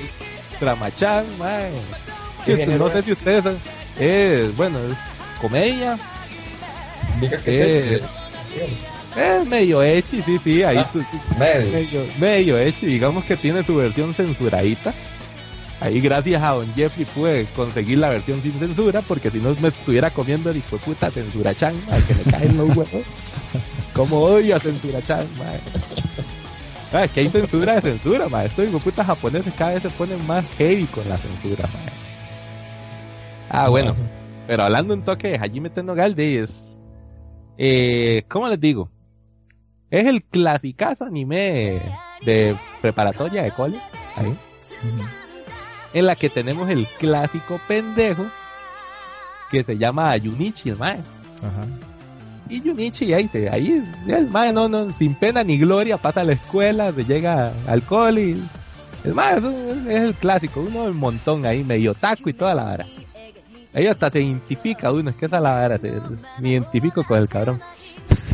Tramachan, man. ¿Qué Que género no sé si ustedes saben, es, bueno, es comedia, Diga que Eh, es es medio hechi, sí, sí, ahí Ah. tú- sí, medio. medio, medio hecho, digamos que tiene su versión censuradita. Ahí gracias a Don Jeffrey pude conseguir la versión sin censura, porque si no me estuviera comiendo el hijo de puta censura chan, al que me caen los huevos. Como odio a censura chan, mae. Ah, que hay censura de censura, mae. Estos hijo putas japoneses cada vez se ponen más heavy con la censura, mae. Ah, bueno. Pero hablando un toque de Hajime Tenogal de es... Eh, ¿Cómo les digo? Es el clasicazo anime de preparatoria de cole. Ahí. En la que tenemos el clásico pendejo que se llama Yunichi, el mae. Ajá. Y Yunichi ahí, se- ahí el mae no, no, sin pena ni gloria pasa a la escuela, se llega al cole y el mae es, un- es el clásico, uno del montón ahí, medio taco y toda la vara. Ahí hasta se identifica uno, es que esa es la vara, se- me identifico con el cabrón.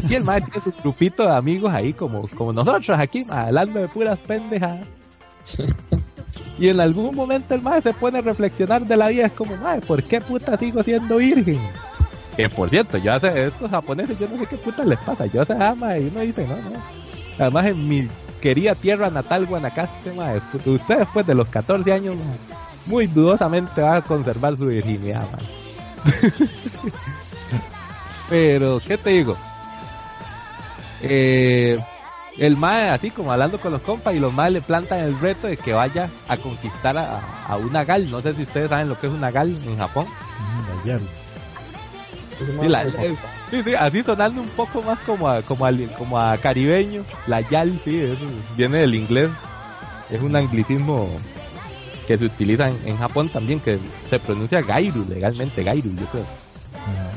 Y el mae tiene su grupito de amigos ahí como, como nosotros aquí, hablando de puras pendejadas. Y en algún momento el mae se pone a reflexionar de la vida, es como, mae, ¿por qué puta sigo siendo virgen? Que por cierto, yo hace estos japoneses, yo no sé qué puta les pasa, yo se ama y uno dice, no, no. Además en mi querida tierra natal, Guanacaste, mae, usted después de los 14 años, mae, muy dudosamente va a conservar su virginidad. Pero, ¿qué te digo? Eh, el mae así como hablando con los compas y los maes le plantan el reto de que vaya a conquistar a, a una gal. No sé si ustedes saben lo que es una gal en Japón. Mm, la Yal. Ese Sí, la- es eh, sí, sí, así sonando un poco más como a, como al- como a caribeño. La yal, sí, eso viene del inglés. Es un anglicismo que se utiliza en, en Japón también, que se pronuncia gairu, legalmente gairu, yo creo. Ajá.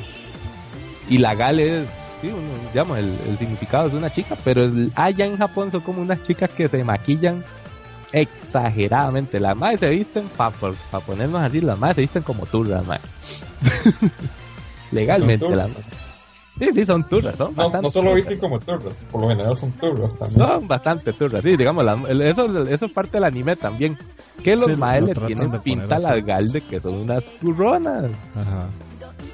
Y la gal es, sí, uno, digamos, el, el significado es una chica, pero el- allá en Japón son como unas chicas que se maquillan exageradamente. Las madres se visten, para ponernos así, las madres se visten como turras, madre. Legalmente, ¿Son las Sí, sí, son turras, ¿no? No, no solo visten como turros, por lo general son turros también. Son bastante turras, sí, digamos, la- el- eso, eso es parte de la anime también. Que los Sí, maes le tienen pinta a así. las gal de que son unas turronas. Ajá.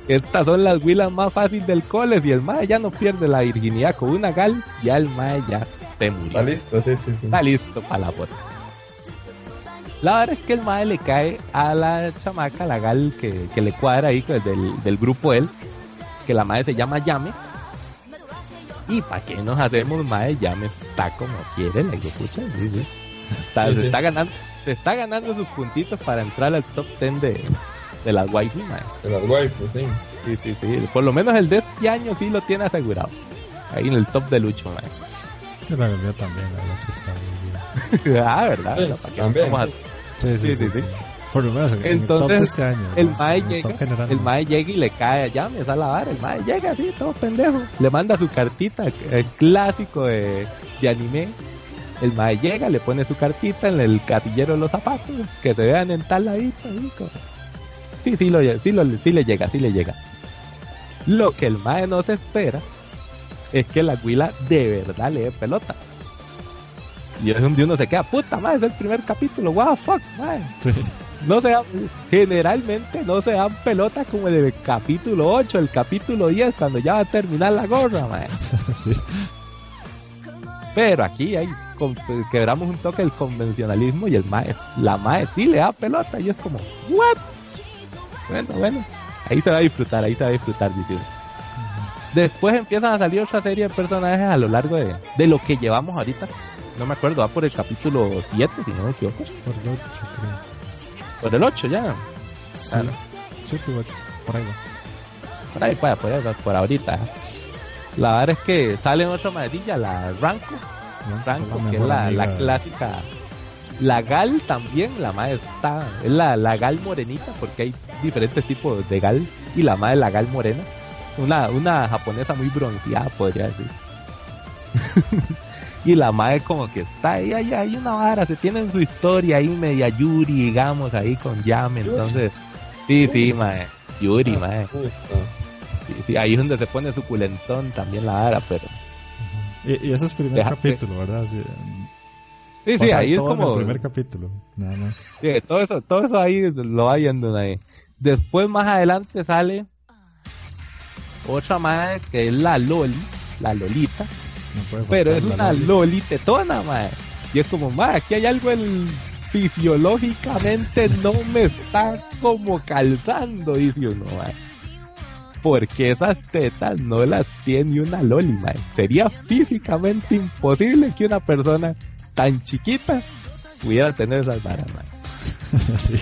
Estas son las huilas más fáciles del cole. Si el mae ya no pierde la virginidad con una gal, ya el mae ya te murió. Está listo, sí, sí, sí. Está listo para la bota. La verdad es que el mae le cae a la chamaca, la gal que, que le cuadra ahí pues, del, del grupo él, que la madre se llama Yame. Y para qué nos hacemos mae, Yame está como quiere, la pucha, sí, sí. Está, Sí, se sí. está ganando, se está ganando sus puntitos para entrar al top 10 de, de las waifu. De las waifus, sí. Sí, sí, sí. Por lo menos el de este año sí lo tiene asegurado. Ahí en el top de Lucho, mae. Sí, la verdad también, la verdad sí está muy bien. ah, ¿verdad? Sí, No, ¿para qué también. vamos a- Sí, sí, Sí, sí. Por lo menos en el Entonces, de este año. El ¿no? mae el llega, general, el mae llega y le cae allá, me sale la vara, el mae llega así, todo pendejo. Le manda su cartita, el clásico de, de anime. El mae llega, le pone su cartita en el casillero de los zapatos, que se vean en tal ladito, Sí, sí, lo, sí, lo, sí le llega, sí le llega. Lo que el mae no se espera es que la huila de verdad le dé pelota. Y es donde uno se queda, puta mae, es el primer capítulo, wow, fuck, mae Sí. No se dan, generalmente no se dan pelotas como el capítulo 8, el capítulo 10, cuando ya va a terminar la gorra, sí. Pero aquí hay, con- quebramos un toque el convencionalismo y el mae, la mae sí le da pelota y es como, what? Bueno, bueno, ahí se va a disfrutar, ahí se va a disfrutar, diciendo. Después empiezan a salir otra serie de personajes a lo largo de, de lo que llevamos ahorita. No me acuerdo, va por el capítulo 7, si no me equivoco. Por el 8, creo. Por el 8 ya. Sí. Pues, ocho, por ahí va. Por ahí, pues, por, ahí, por ahorita. La verdad es que salen otra maravilla, la Ranco, ¿no? Ranco, La que es la, la clásica. La Gal también, la madre está, es la, la Gal morenita, porque hay diferentes tipos de Gal, y la madre es la Gal morena. Una, una japonesa muy bronceada, podría decir. y la madre como que está ahí, ahí, hay una vara, se tienen su historia ahí media Yuri, digamos, ahí con Yame, Yuri. entonces, sí, sí, madre, Yuri, madre. Puta. Sí, sí, ahí es donde se pone suculentón también la vara, pero... Y, y ese es el primer Deja- capítulo, ¿verdad? Sí, Sí, ahí es como... el primer capítulo, nada más. Sí, todo eso, todo eso ahí lo va yendo ahí. Después más adelante sale otra madre que es la Loli, la Lolita, No pero es una Loli. Loli tetona, madre. Y es como, madre, aquí hay algo el fisiológicamente no me está como calzando, dice uno, madre. porque esas tetas no las tiene una loli, mae. Sería físicamente imposible que una persona tan chiquita pudiera tener esas varas, mae. sí.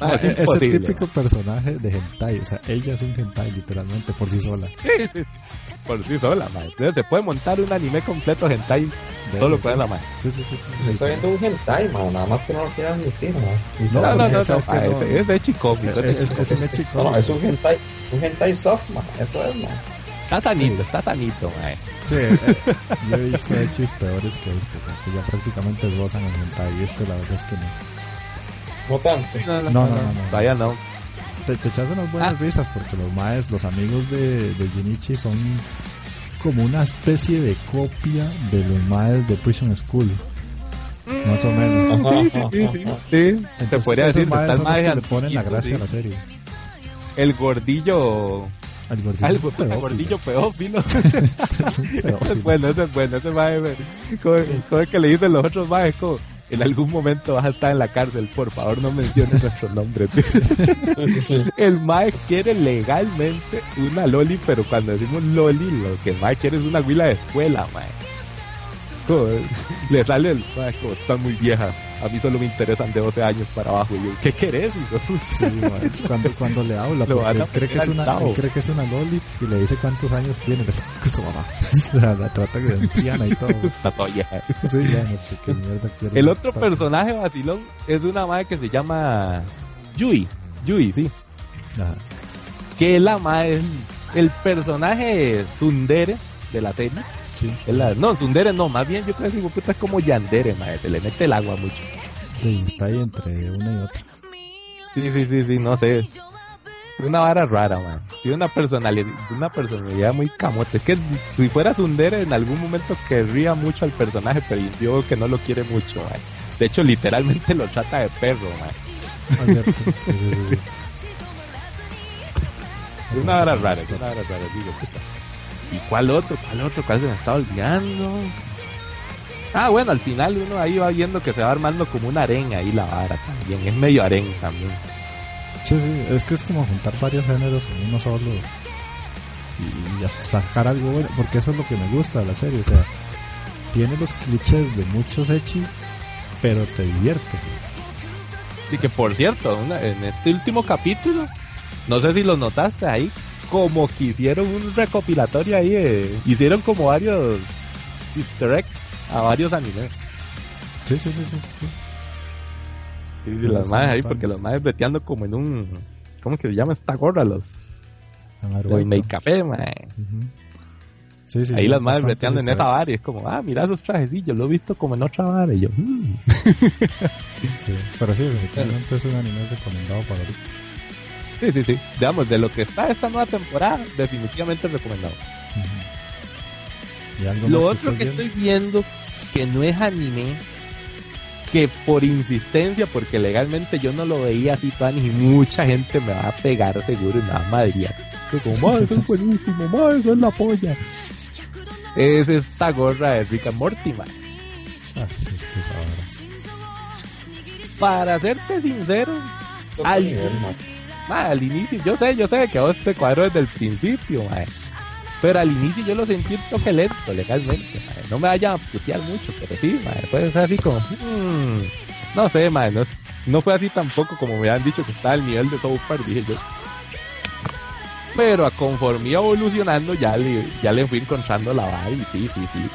Mae, es E- Ese imposible, típico personaje de hentai, o sea, ella es un hentai literalmente por sí sola. Sí, sí, por sí sola. Entonces se puede montar un anime completo hentai De solo con sí. la mae. Sí, sí, sí. sí. Se está viendo un hentai, man, nada más que no lo quiero admitir, man. No, No, no, no, no, es Es, ese es es, es es un hentai, un hentai soft, man, eso es, man. Está sanito, está sanito, mae. Sí, eh, yo he visto hechos peores que este, o sea, que ya prácticamente rozan el hentai y este la verdad es que no. No tanto. No, No, no, no, no. Todavía no. Te, te echas unas buenas Ah. risas porque los maes, los amigos de, de Junichi son como una especie de copia de los maes de Prison School. Más o menos. Mm, Sí, sí, sí, sí. sí. Se Entonces, podría decir, maes el son los mae que le ponen la gracia a la serie. El gordillo. Al gordillo, pedófilo. Es un ese es bueno, ese es bueno. Ese mae, como, como es que le dicen los otros maes, como, en algún momento vas a estar en la cárcel, por favor no menciones nuestros nombres. El mae quiere legalmente una loli, pero cuando decimos loli, lo que el mae quiere es una huila de escuela, mae. Como, le sale el mae, como está muy vieja. A mí solo me interesan de 12 años para abajo. Y yo, ¿qué querés? Sí, cuando, cuando le habla, porque él cree, que es una, él cree que es una loli y le dice cuántos años tiene, le saca su mamá. la, la trata de anciana y todo. Está toda vieja. Sí, ya, no sé qué mierda quiere. El otro Está- personaje vacilón es una madre que se llama Yui. Yui, sí. Ajá. Que la madre es el personaje Sundere de la serie. Sí. La- no, Sundere no, más bien yo creo que puta es como Yandere, madre. Se le mete el agua mucho. Sí, está ahí entre una y otra. Sí, sí, sí, sí, no sé. Una vara rara, man. Tiene una personalidad, una personalidad muy camote. Es que si fuera Sundere en algún momento querría mucho al personaje, pero yo veo que no lo quiere mucho, man. De hecho, literalmente lo trata de perro, man. Ah, cierto. Sí, sí, sí, una vara rara, una vara rara, digo, puta. ¿Y cuál otro? ¿Cuál otro? ¿Cuál se me estaba olvidando? Ah, bueno, al final uno ahí va viendo que se va armando como una arenga ahí la vara también. Es medio arenga también. Sí, sí, es que es como juntar varios géneros en uno solo y, y sacar algo bueno, porque eso es lo que me gusta de la serie, o sea, tiene los clichés de muchos hechos, pero te divierte. Y que por cierto, una- en este último capítulo, no sé si lo notaste ahí, como que hicieron un recopilatorio ahí, de- hicieron como varios easter eggs a varios animes. Sí, sí, sí, sí, sí. sí. Y Los las madres ahí, porque los madres breteando como en un, ¿cómo que se llama esta gorra? Los, Amaruaito. los make café, mae. Ujú. Sí, sí, ahí sí, las madres breteando en esa vara y es como, ah, mira esos trajecillos, lo he visto como en otra vara. Y yo, "Mm". Sí, pero sí, definitivamente es un anime recomendado para ahorita. Sí, sí, sí. Digamos, de lo que está esta nueva temporada, definitivamente recomendado. Ujú. ¿Y algo Lo otro que estoy viendo, que no es anime, que por insistencia, porque legalmente yo no lo veía así tan y mucha gente me va a pegar seguro y me va a madrear. Que como, "Ma, eso es buenísimo, eso es la polla. Es esta gorra de Rick and Morty, ma. viendo? Ah, es que esa vara. Para serte sincero, Otro Al- nivel, man. Al inicio, yo sé, yo sé que vos te cuadro desde el principio. Pero al inicio yo lo sentí un toque lento, legalmente. No me vayan a putear mucho, pero sí, ma. Ser así como, mm, no sé, ma. No, no fue así tampoco como me han dicho que estaba al nivel de South Park, dije. Pero a conforme evolucionando, ya le, ya le fui encontrando la vara y sí, sí, sí.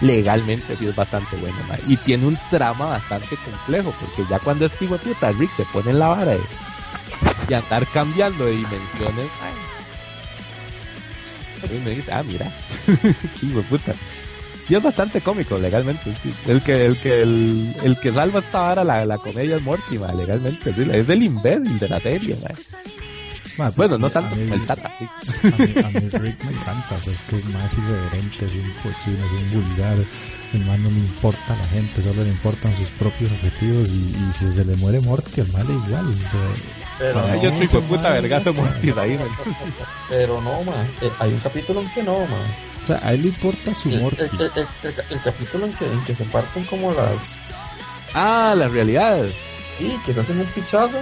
Legalmente sí es bastante bueno. Y tiene un trama bastante complejo, porque ya cuando es hijo Rick se pone en la vara y andar cambiando de dimensiones, ay. Me ah, mira, hijo de puta. Y es bastante cómico, legalmente. sí. El que, el que, el, el que salva esta vara, la, la comedia es Morty, ma, legalmente. sí. Es el imbécil de la serie, ma. Ma, Bueno, no tanto mí- el Tata, sí. A mí, a mí Rick me encanta, o sea, es que es más irreverente, es un cochino, es un vulgar, el man no le importa a la gente, solo le importan sus propios objetivos y, y si se le muere Morty, el mal igual, o sea, Pero no, hijo de ese puta man, vergazo. Morty ahí, man. pero no, man. Eh, hay un capítulo en que no, man. o sea, a él le importa su El, el, Morty, el- el- el- el capítulo en que, en que se parten como las... Ah, la realidad. Sí, que se hacen un pichazo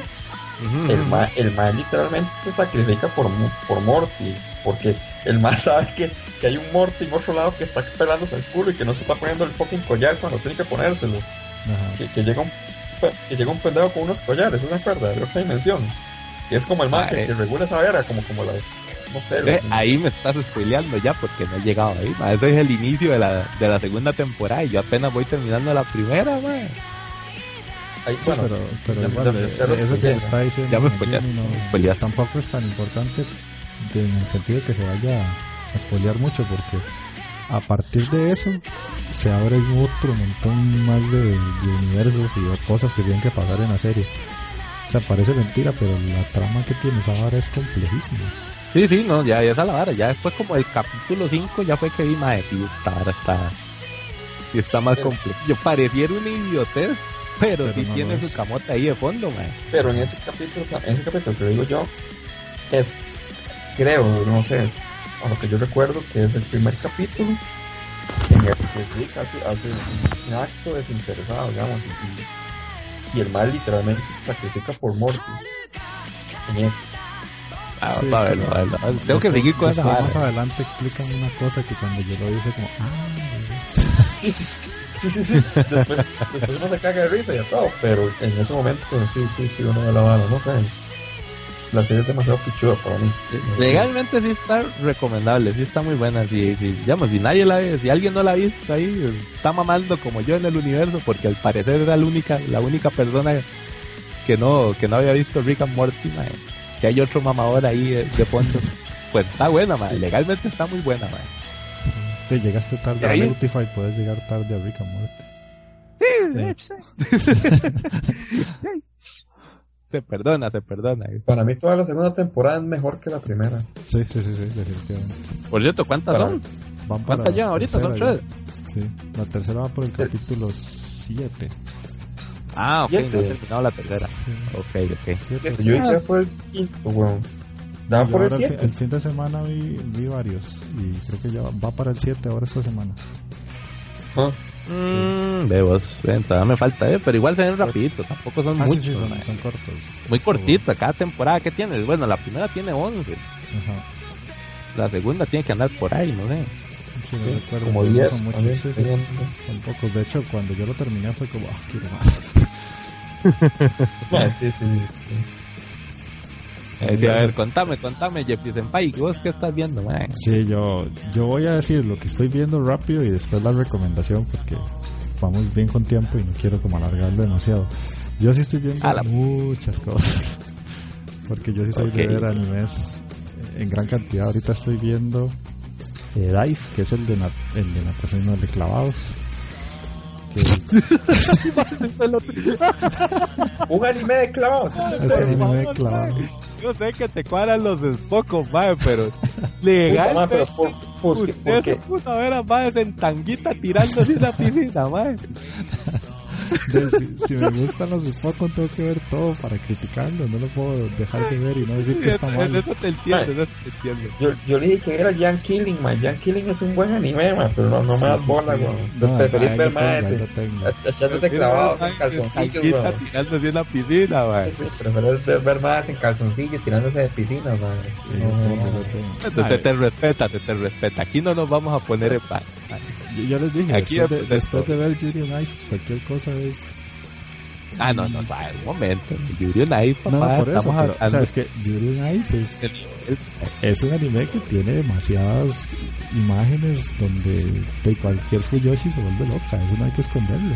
el, ma, el man literalmente se sacrifica por, por Morty, porque el man sabe que, que hay un Morty en otro lado que está pelándose el culo y que no se está poniendo el fucking collar cuando tiene que ponérselo. Que, que, llega un, que llega un pendejo con unos collares, ¿se acuerda? De otra dimensión. Y es como el man que, regula esa vera, como, como las no sé. ahí me estás spoileando ya porque no he llegado ahí. Ese es el inicio de la, de la segunda temporada y yo apenas voy terminando la primera. Man. Ahí, sí, pero, pero igual, eh, eso que está diciendo ya me no, tampoco es tan importante en el sentido de que se vaya a spoilear mucho porque a partir de eso se abre otro montón más de, de universos y de cosas que tienen que pasar en la serie. O sea, parece mentira, pero la trama que tiene esa vara es complejísima. Sí, sí, no, ya esa la vara. Ya después como el capítulo 5 ya fue que vi, más y esta vara está, y está más complejo. Yo pareciera un idiotez, pero, sí tiene su camote ahí de fondo, man. Pero en ese capítulo, en ese capítulo que digo yo, es, creo, no sé, a lo que yo recuerdo, que es el primer capítulo en el que Rick hace, hace un acto desinteresado, digamos, y, y el mal literalmente se sacrifica por Morty. En ese. Ah, sí, ver, Tengo que seguir con esa Más adelante explican una cosa que cuando yo lo hice como, ah, sí, sí, sí, sí, sí. Después, después uno se caga de risa y todo, pero en ese momento, pues, sí, sí, sí, uno de la mano, no sé. La serie es demasiado pichuda para mí. Legalmente sí está recomendable, sí está muy buena. Si, si, digamos, si nadie la ve, si alguien no la ha visto ahí, está mamando como yo en el universo, porque al parecer era la única, la única persona que no, que no había visto Rick and Morty, man que hay otro mamador ahí de, fondo. pues está buena, man. Legalmente está muy buena, man. Te llegaste tarde a Notify, puedes llegar tarde a Rick and Morty. Sí, se perdona, se perdona. Para mí toda la segunda temporada es mejor que la primera. Sí, sí, sí, sí definitivamente. Por cierto, ¿cuántas son? ¿Cuántas ya ahorita? ¿Son tres? Sí, la tercera va por el capítulo 7. Ah, ok, no he terminado la tercera. Ok, ok. Yo ya fue el quinto, weón. ¿Daba por el 7? El, fin de semana vi, vi varios y creo que ya va para el 7 ahora esta semana. Ah. Mmm, vos, todavía me falta, eh, pero igual se ven rapidito, tampoco son ah, muchos. Sí, son, son, cortos. Muy cortito, cada temporada que tiene, bueno, la primera tiene 11. Ajá. La segunda tiene que andar por ahí, no sé. Sí, sí, recuerdo, como 10 son muchos, sí, son pocos. De hecho, cuando yo lo terminé fue como, ah, quiero más. ah, sí, sí. Eh, a ver, contame, contame, Jeffrey Senpai, ¿vos qué estás viendo, man? Sí, yo, yo voy a decir lo que estoy viendo rápido y después la recomendación porque vamos bien con tiempo y no quiero como alargarlo demasiado. Yo sí estoy viendo la... muchas cosas. Porque yo sí soy de ver animes en gran cantidad. Ahorita estoy viendo eh, Dive, que es el de, el de natación no el de clavados. Un anime de clavados. Es un anime de clavados. Yo sé que te cuadran los pocos, mae, pero legal. Puta, pero por, por, usted por, se puso a ver a maes en tanguita tirándose en la piscina, mae si, me gustan los Spokon tengo que ver todo para criticarlo, no lo puedo dejar de ver y no decir que está mal. Eso te entiendo, eso te entiendo. Yo, yo le dije que era Jan Killing, man. Jan Killing es un buen anime, man, pero no, no me das bola. No, preferís ver más ese, echándose clavados en calzoncillos, weón. tirándose en la piscina, man. Sí, preferís ver más en calzoncillos tirándose de piscina, man. Entonces te respeta, te, te respeta. Aquí no nos vamos a poner en paz. Yo, les dije, Aquí después, de, después de ver on Ice, cualquier cosa es... Ah, no, no, va, un momento. On Ice, papá, no, por eso, pero, o sea, es que on Ice es, es un anime que tiene demasiadas imágenes donde de cualquier Fuyoshi se vuelve loca, eso no hay que esconderlo.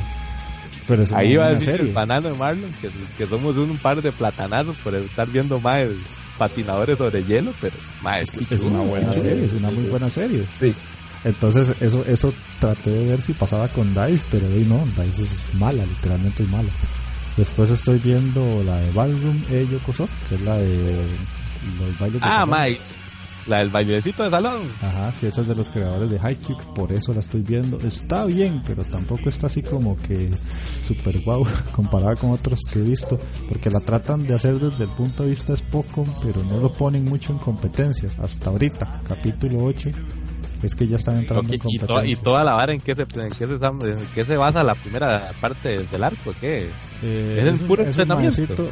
Pero es Ahí va a decir el banano de Marlon, que, que, somos un par de platanazos por estar viendo más patinadores sobre hielo, pero más es, que es una buena serie, es una muy buena serie. Sí. Entonces eso eso traté de ver si pasaba con Dive, pero hoy no, Dive es mala, literalmente es mala. Después estoy viendo la de Ballroom E Yokoso, que es la de los bailes de Ah, Mike. La del bailecito de salón. Ajá, que esa es de los creadores de Haikyuu, por eso la estoy viendo. Está bien, pero tampoco está así como que super guau comparada con otros que he visto, porque la tratan de hacer desde el punto de vista Spokon, pero no lo ponen mucho en competencias. Hasta ahorita, capítulo 8 es que ya están entrando en competencia. Y, toda la vara en qué se, en qué se, qué se basa la primera parte del arco, ¿qué? Eh, es el puro entrenamiento.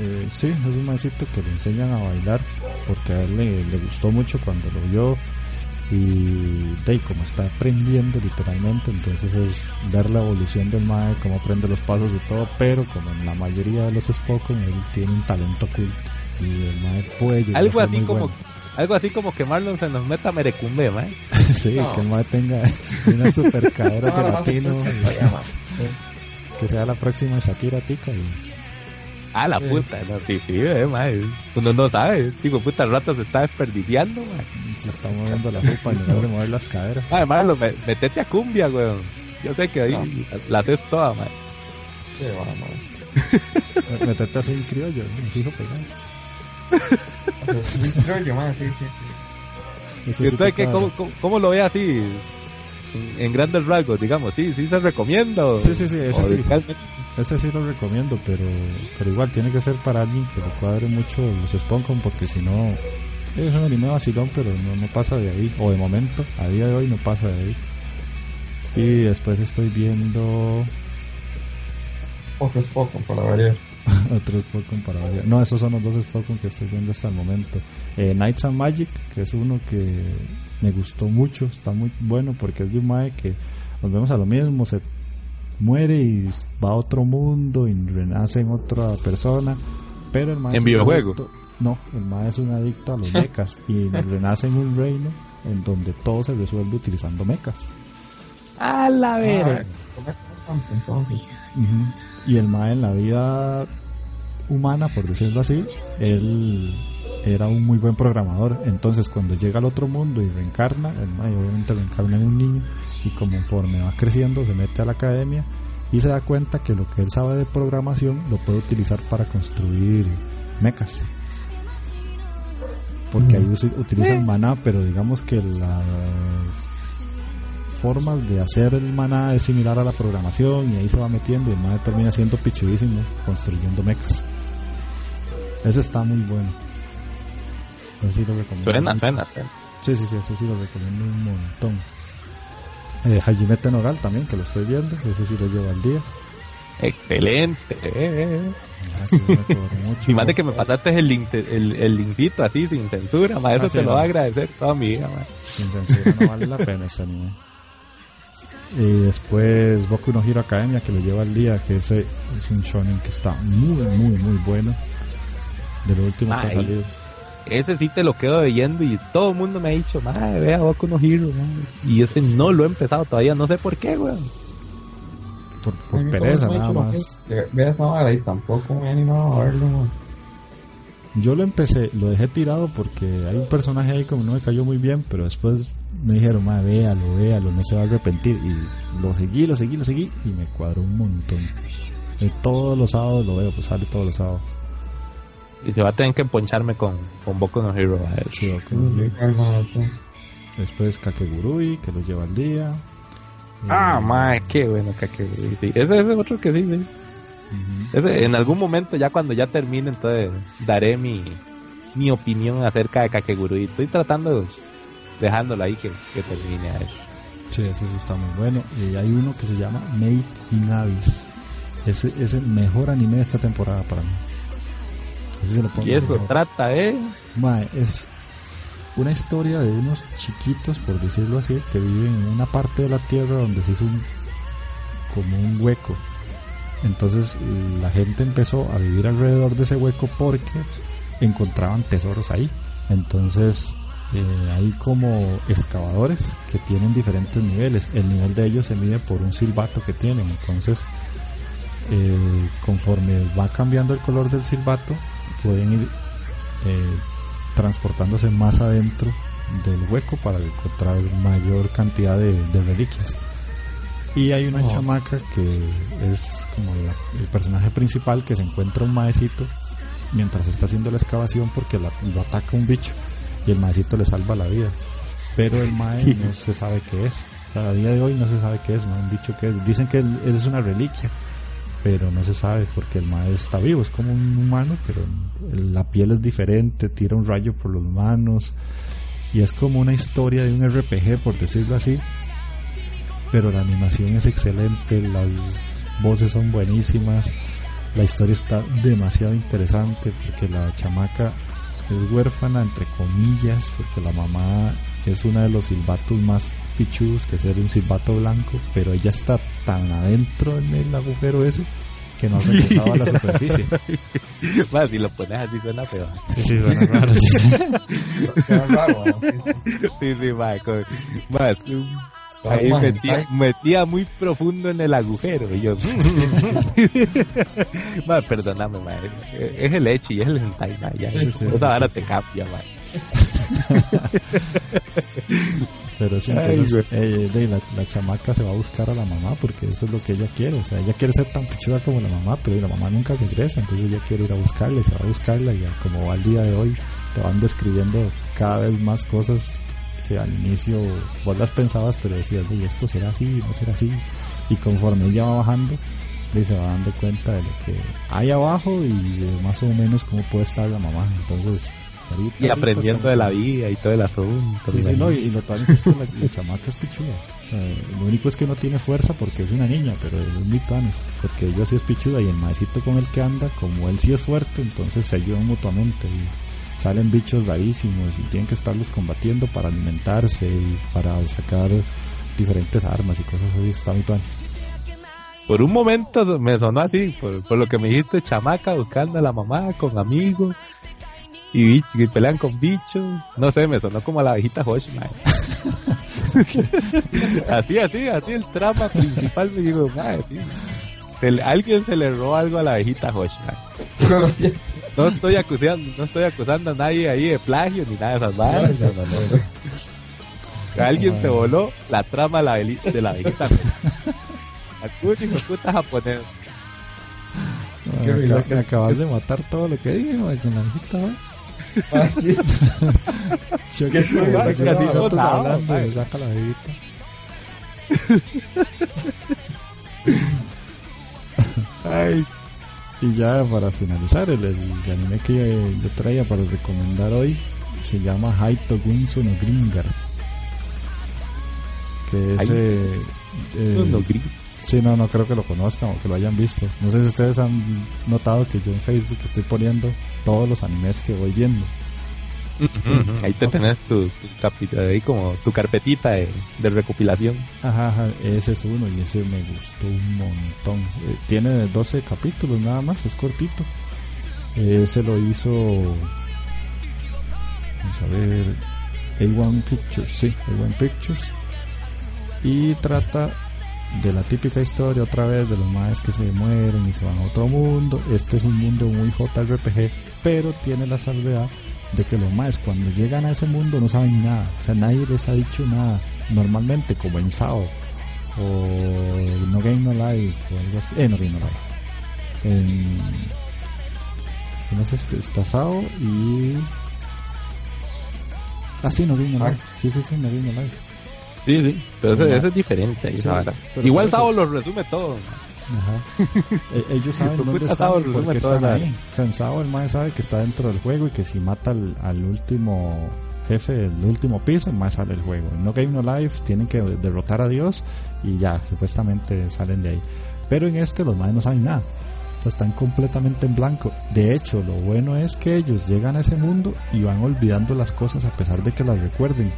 Eh, sí, es un maecito que le enseñan a bailar porque a él le, le gustó mucho cuando lo vio y de como está aprendiendo literalmente, entonces es ver la evolución del mae, cómo aprende los pasos de todo, pero como en la mayoría de los Spokon, él tiene un talento oculto y el mae puede llegar Algo a ser así muy como bueno. Algo así como que Marlon se nos meta a Merecumbe, mae. sí, No. que el mae tenga una super cadera No, de no, no, latino, no, y no, no. que sea la próxima Shakira Tica y Ah, la Sí. puta, no, sí, sí, eh, mae. Uno no sabe, tipo, puta, el rato se está desperdiciando, mae. se está moviendo la jupa en lugar de mover las caderas. Mae, Marlon, me- metete a cumbia, weón. Yo sé que ahí No. la, haces toda, mae. Qué va, madre. Meterte así en criollo, ¿no? fijo pegado. Yo, madre, sí, sí, sí. Ese ¿Y sí entonces qué, toca- cómo, cómo, cómo lo ve así? En, en grandes rasgos, digamos, sí, sí se recomienda. o- Sí, sí, sí, ese sí. Ese sí lo recomiendo, pero, pero igual tiene que ser para alguien que le cuadre mucho los Sponcon, porque si no, es un anime vacilón, pero no, no pasa de ahí, o de momento, a día de hoy no pasa de ahí. Y después estoy viendo Poco es poco, para variar. otro Sponcon para variar. No, esos son los dos Sponcon que estoy viendo hasta el momento. Eh, Knights and Magic, que es uno que me gustó mucho, está muy bueno porque es de un mae que volvemos a lo mismo, se muere y va a otro mundo y renace en otra persona, pero el mae ¿En es un videojuego? adicto- no, el mae es un adicto a los mechas y renace en un reino en donde todo se resuelve utilizando mechas. A la Ah, verga. Ujú. Y el mae en la vida humana, por decirlo así, él era un muy buen programador. Entonces, cuando llega al otro mundo y reencarna, el mae obviamente reencarna en un niño y conforme va creciendo se mete a la academia y se da cuenta que lo que él sabe de programación lo puede utilizar para construir mechas. Porque ahí utilizan maná, pero digamos que las formas de hacer el maná es similar a la programación y ahí se va metiendo y el maná termina siendo pichudísimo construyendo mechas. Ese está muy bueno. Ese sí lo recomiendo. Suena, suena, suena. Sí, sí, sí, ese sí lo recomiendo un montón. Eh, Hajime Tenogal también, que lo estoy viendo, ese sí lo llevo al día. Excelente. Ah, mucho. Y más de que me pasaste el, link, el, el linkcito así, sin censura, ma, eso Ah, sí, te lo voy a agradecer toda mi vida, ma. Sin censura no vale la pena ese anime. Y después Boku no Hero Academia, que lo lleva al día, que ese es un shonen que está muy, muy, muy bueno. De lo último que ha salido. Ese sí te lo quedo viendo y todo el mundo me ha dicho, madre, vea Boku no Hero. Y ese no lo he empezado todavía, no sé por qué, weón. Por, pereza nada más. Vea esa vara y tampoco me he animado a verlo, man. Yo lo empecé, lo dejé tirado porque hay un personaje ahí como no me cayó muy bien, pero después me dijeron, ma, véalo, véalo, no se va a arrepentir. Y lo seguí, lo seguí, lo seguí y me cuadró un montón. Y todos los sábados lo veo, pues sale todos los sábados. Y se va a tener que emponcharme con, con Boku no Hero. Sí, Boku no Hero. Después Kakegurui, que lo lleva al día. Ah, Eh, ma, qué bueno que sí. Ese es otro que sí. Ese, en algún momento, ya cuando ya termine, entonces daré mi, mi opinión acerca de Kakegurui. Estoy tratando, dejándolo ahí que, que termine a eso. Sí, ese sí está muy bueno. Y hay uno que se llama Made in Abyss. Ese es el mejor anime de esta temporada para mí. Ese se lo pongo Y eso trata, ¿eh? Mae, es una historia de unos chiquitos, por decirlo así, que viven en una parte de la tierra donde se hizo un, como un hueco. Entonces la gente empezó a vivir alrededor de ese hueco porque encontraban tesoros ahí. Entonces eh, hay como excavadores que tienen diferentes niveles. El nivel de ellos se mide por un silbato que tienen. Entonces eh, conforme va cambiando el color del silbato, pueden ir eh, transportándose más adentro del hueco para encontrar mayor cantidad de, de reliquias. Y hay una Oh. chamaca que es como la- el personaje principal que se encuentra un maecito mientras está haciendo la excavación porque la- lo ataca un bicho y el maecito le salva la vida. Pero el mae no se sabe qué es. A día de hoy no se sabe qué es, no han dicho qué es. Dicen que él- él es una reliquia, pero no se sabe porque el mae está vivo, es como un humano, pero la piel es diferente, tira un rayo por las manos y es como una historia de un RPG, por decirlo así. Pero la animación es excelente, las voces son buenísimas La historia está demasiado interesante porque la chamaca es huérfana, entre comillas, porque la mamá es una de los silbatos más pichudos que ser un silbato blanco, pero ella está tan adentro en el agujero ese que no ha regresado a la superficie. Más, si lo pones así suena feo. Sí, sí, suena raro. Ahí metía, muy profundo en el agujero. Y yo, ma, perdóname, ma, es- el echi, es el hentai, ma, ya, Sí, sí, esa vara sí, te cambia, ma. Pero sí, Ay, eh, la, la chamaca se va a buscar a la mamá porque eso es lo que ella quiere. O sea, ella quiere ser tan pichuda como la mamá, pero la mamá nunca regresa. Entonces ella quiere ir a buscarla y se va a buscarla. Y ya como va el día de hoy, te van describiendo cada vez más cosas que al inicio vos las pensabas, pero decías, "Uy, esto será así, no será así. Y conforme ella va bajando, se va dando cuenta de lo que hay abajo y de más o menos cómo puede estar la mamá. Entonces, ahorita- Y aprendiendo de la vida y todo el asunto. Sí, sí, no, y, y lo tal es que la, la chamaca es pichuda. O sea, lo único es que no tiene fuerza porque es una niña, pero es muy tuanis, porque ella sí es pichuda y el maecito con el que anda, como él sí es fuerte, entonces se ayudan mutuamente y salen bichos rarísimos y tienen que estarlos combatiendo para alimentarse y para sacar diferentes armas y cosas así, está muy tuanis. Por un momento me sonó así, por, por lo que me dijiste, chamaca buscando a la mamá con amigos y, bichos, y pelean con bichos. No sé, me sonó como a la abejita Hosh, así, así, así el trama principal me digo, madre. Se le- alguien se le robó algo a la abejita Hosh, man. No estoy acusando, no estoy acusando a nadie ahí de plagio ni nada de esas varas. no, no, no. Alguien se voló la trama de la, de la Hosh. Acuchi, puta japonés. Acab- que me acabas es- de matar todo lo que dije, mae, con la hijita, ¿ves? Ah, sí. Yo Que así minutos hablando me saca la hijita. Ay, Y ya para finalizar, el, el anime que yo traía para recomendar hoy se llama Haito Gunso no Gringar. Que es... Eh, eh, no, no, sí, no, no creo que lo conozcan o que lo hayan visto. No sé si ustedes han notado que yo en Facebook estoy poniendo todos los animes que voy viendo. Ahí te tenés tu, tu capítulo, ahí como tu carpetita de, de recopilación. Ajá, ajá, ese es uno y ese me gustó un montón. Eh, tiene 12 capítulos nada más, es cortito. Eh, ese lo hizo. Vamos a ver. A1 Pictures, sí, A1 Pictures. Y trata de la típica historia otra vez de los maes que se mueren y se van a otro mundo. Este es un mundo muy JRPG, pero tiene la salvedad de que los maes cuando llegan a ese mundo no saben nada. O sea, nadie les ha dicho nada. Normalmente, como en SAO o No Game No Life o algo así. Eh, No Game No Life. En. No sé, este, está SAO y. Ah, sí, No Game No Ah. Life. Sí, sí, sí, No Game No Life. Sí, sí, pero ese, Ya. ese es diferente. ahí, Sí, Igual eso- Sao lo resume todo. Ajá. E- Ellos saben dónde están y por qué están ahí. O sea, en Sao el mae sabe que está dentro del juego y que si mata al, al último jefe del último piso, el mae sale del juego. En No Game No Life tienen que derrotar a Dios y ya, supuestamente salen de ahí. Pero en este los maes no saben nada. O sea, están completamente en blanco. De hecho, lo bueno es que ellos llegan a ese mundo y van olvidando las cosas a pesar de que las recuerden.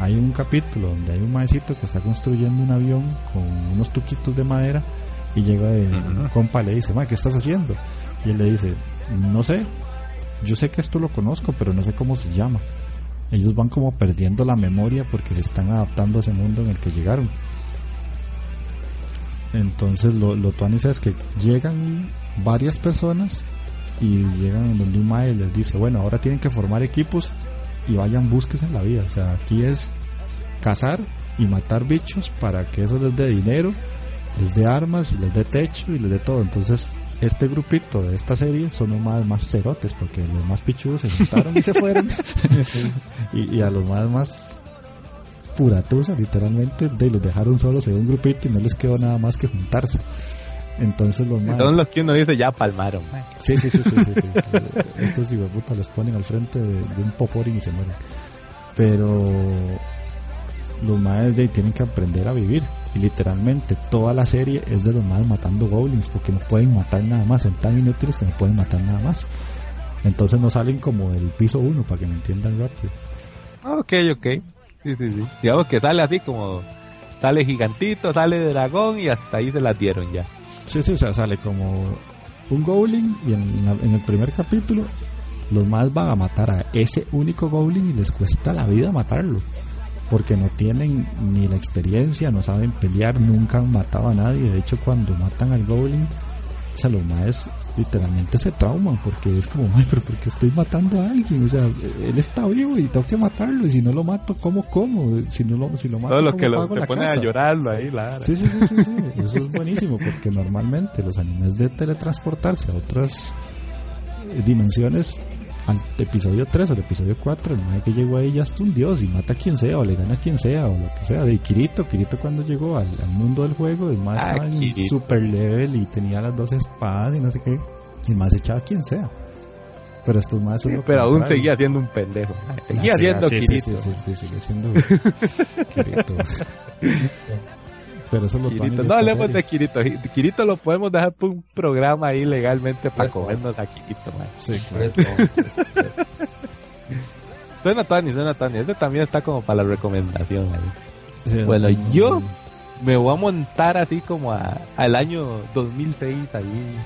Hay un capítulo donde hay un maecito que está construyendo un avión con unos tuquitos de madera y llega el un compa y le dice, "Ma, ¿qué estás haciendo? Y él le dice, no sé, yo sé que esto lo conozco, pero no sé cómo se llama. Ellos van como perdiendo la memoria porque se están adaptando a ese mundo en el que llegaron. Entonces lo, lo tuanis es que llegan varias personas y llegan donde un mae les dice, bueno, ahora tienen que formar equipos y vayan búsquense en la vida. O sea, aquí es cazar y matar bichos para que eso les dé dinero, les dé armas, y les dé techo y les dé todo. Entonces, este grupito de esta serie son los más, más cerotes porque los más pichudos se juntaron y se fueron. y, y a los más más puratusa literalmente de los dejaron solos en un grupito y no les quedó nada más que juntarse. Entonces los más Son los que uno dice ya palmaron. man. Sí, sí, sí, sí, sí, sí. Estos hijueputas los ponen al frente de, de un poporín y se mueren. Pero los maes de ahí tienen que aprender a vivir. Y literalmente toda la serie es de los más matando goblins porque no pueden matar nada más, son tan inútiles que no pueden matar nada más. Entonces no salen como del piso 1 para que me entiendan rápido. Ok, ok. Sí, sí, sí. Digamos que sale así como sale gigantito, sale dragón y hasta ahí se la dieron ya. Sí, sí, o sea, sale como un goblin y en, en el primer capítulo los más van a matar a ese único goblin y les cuesta la vida matarlo porque no tienen ni la experiencia, no saben pelear, nunca han matado a nadie. De hecho, cuando matan al Goblin, o sea, los maes literalmente se trauman porque es como, ay, pero porque estoy matando a alguien, o sea, él está vivo y tengo que matarlo y si no lo mato, ¿cómo como? Si no lo, si lo mato, Todo lo que lo, te pone a llorarlo ahí, la sí, sí, sí, sí, sí, eso es buenísimo porque normalmente los animes de teletransportarse a otras dimensiones al episodio 3 o al episodio 4, el mae que llegó ahí ya es un dios y mata a quien sea o le gana a quien sea o lo que sea. De Kirito, Kirito cuando llegó al, mundo del juego, el más ah, estaba en super level y tenía las dos espadas y no sé qué. Y el más echaba a quien sea. Pero estos más sí, Pero aún seguía siendo un pendejo. Seguía siendo Kirito. Sí, sí, sí, sigue siendo Kirito. Pero eso lo Kirito. No hablemos de Kirito. Kirito lo podemos dejar por un programa ahí legalmente para comernos a Kirito, man. Sí, claro. suena Tony, suena Tony. Este también está como para la recomendación. Ahí. bueno, yo me voy a montar así como a, al año 2006 ahí.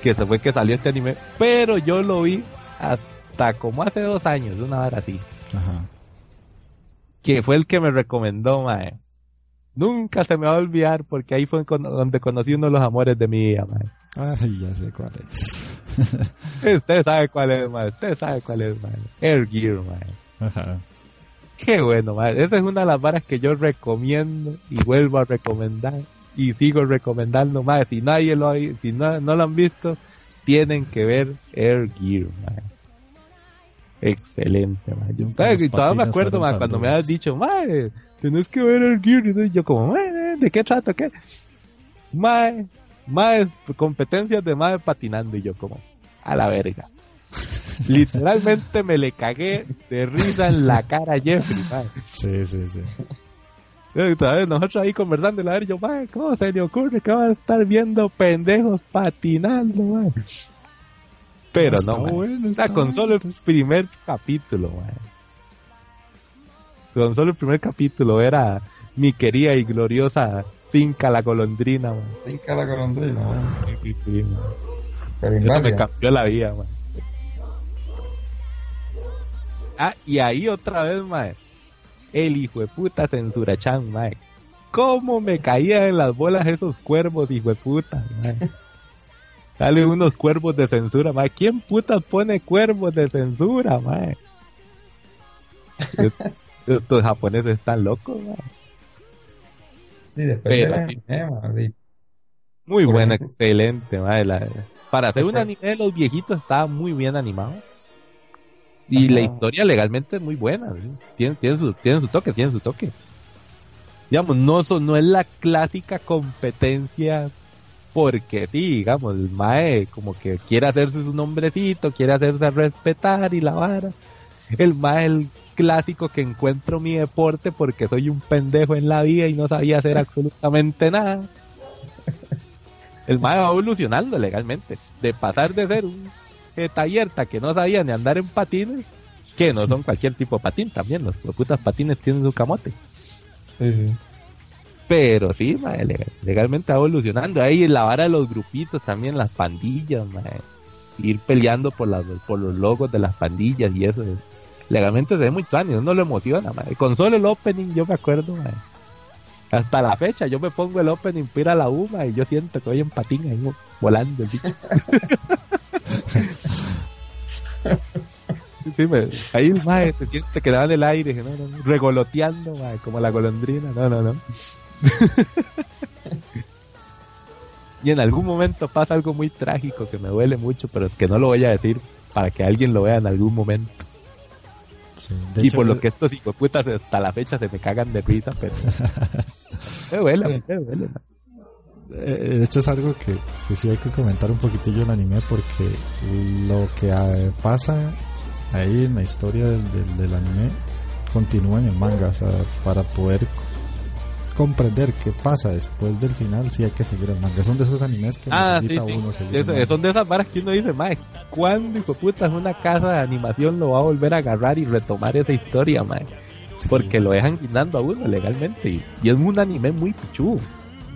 Que se fue que salió este anime. Pero yo lo vi hasta como hace dos años, una hora así. Ajá. Que fue el que me recomendó, mae Nunca se me va a olvidar porque ahí fue donde conocí uno de los amores de mi vida, man. Ay, ya sé cuál es. Usted sabe cuál es, man. Usted sabe cuál es, man. Air Gear, man. Ajá. Qué bueno, man. Esa es una de las varas que yo recomiendo y vuelvo a recomendar y sigo recomendando más. Si nadie lo ha, si no, no lo han visto, tienen que ver Air Gear, man. Excelente, man. Yo, todavía me acuerdo, man, cuando me has dicho, man, tienes que ver el Gear. Y yo como, ¿de qué trata? ¿Qué? Mae, mae, competencias de mae patinando. Y yo como, a la verga. Literalmente me le cagué de risa en la cara a Jeffrey, mae. Sí, sí, sí. Nosotros ahí conversando, la ver, yo, mae, ¿cómo se le ocurre que va a estar viendo pendejos patinando, mae? Pero no, o sea, con solo el primer capítulo, mae con solo el primer capítulo era mi querida y gloriosa Cinca la golondrina, man. Cinca la golondrina, man. Sí, sí, Eso me cambió la vida, man. Ah, y ahí otra vez, man. El hijo de puta censura chan, man. ¿Cómo me caían en las bolas esos cuervos, hijo de puta, man? Sale unos cuervos de censura, man. ¿Quién putas pone cuervos de censura, man? Estos japoneses están locos, Sí, Muy buena, excelente, para hacer un anime de los viejitos estaba muy bien animado. Y la historia legalmente es muy buena. Tiene, tiene, su, tiene su toque, tiene su toque. Digamos, no, no es la clásica competencia porque sí, digamos, el Mae como que quiere hacerse su nombrecito, quiere hacerse respetar y la vara. El Mae el clásico que encuentro mi deporte porque soy un pendejo en la vida y no sabía hacer absolutamente nada. El mae va evolucionando legalmente. De pasar de ser un tallerta que no sabía ni andar en patines, que no son cualquier tipo de patín también, los putas patines tienen su camote. Pero sí, legalmente va evolucionando. Ahí la vara de los grupitos también, las pandillas, ir peleando por, las, por los logos de las pandillas y eso legalmente se ve muy extraño, no lo emociona, Con solo el opening yo me acuerdo, Hasta la fecha yo me pongo el opening para la UMA y yo siento que voy en patín ahí volando el bicho. sí, ahí el mae se siente que da en el aire, ¿no? regoloteando, como la golondrina, no, no, no. y en algún momento pasa algo muy trágico que me duele mucho, pero que no lo voy a decir para que alguien lo vea en algún momento y por lo eh, que estos putas hasta la fecha se me cagan de risa, pero. me De hecho es algo que, que, sí hay que comentar un poquitillo el anime porque lo que ah, pasa ahí en la historia del, del, anime continúa en el manga, o sea, para poder comprender qué pasa después del final, sí hay que seguir el manga. Son de esos animes que Ah, sí, necesita sí. uno seguir. Son de esas varas que uno dice, mae, ¿cuándo, hijo puta, una casa de animación lo va a volver a agarrar y retomar esa historia, mae? Sí, Porque lo dejan guindando a uno legalmente. Y, y es un anime muy pichudo.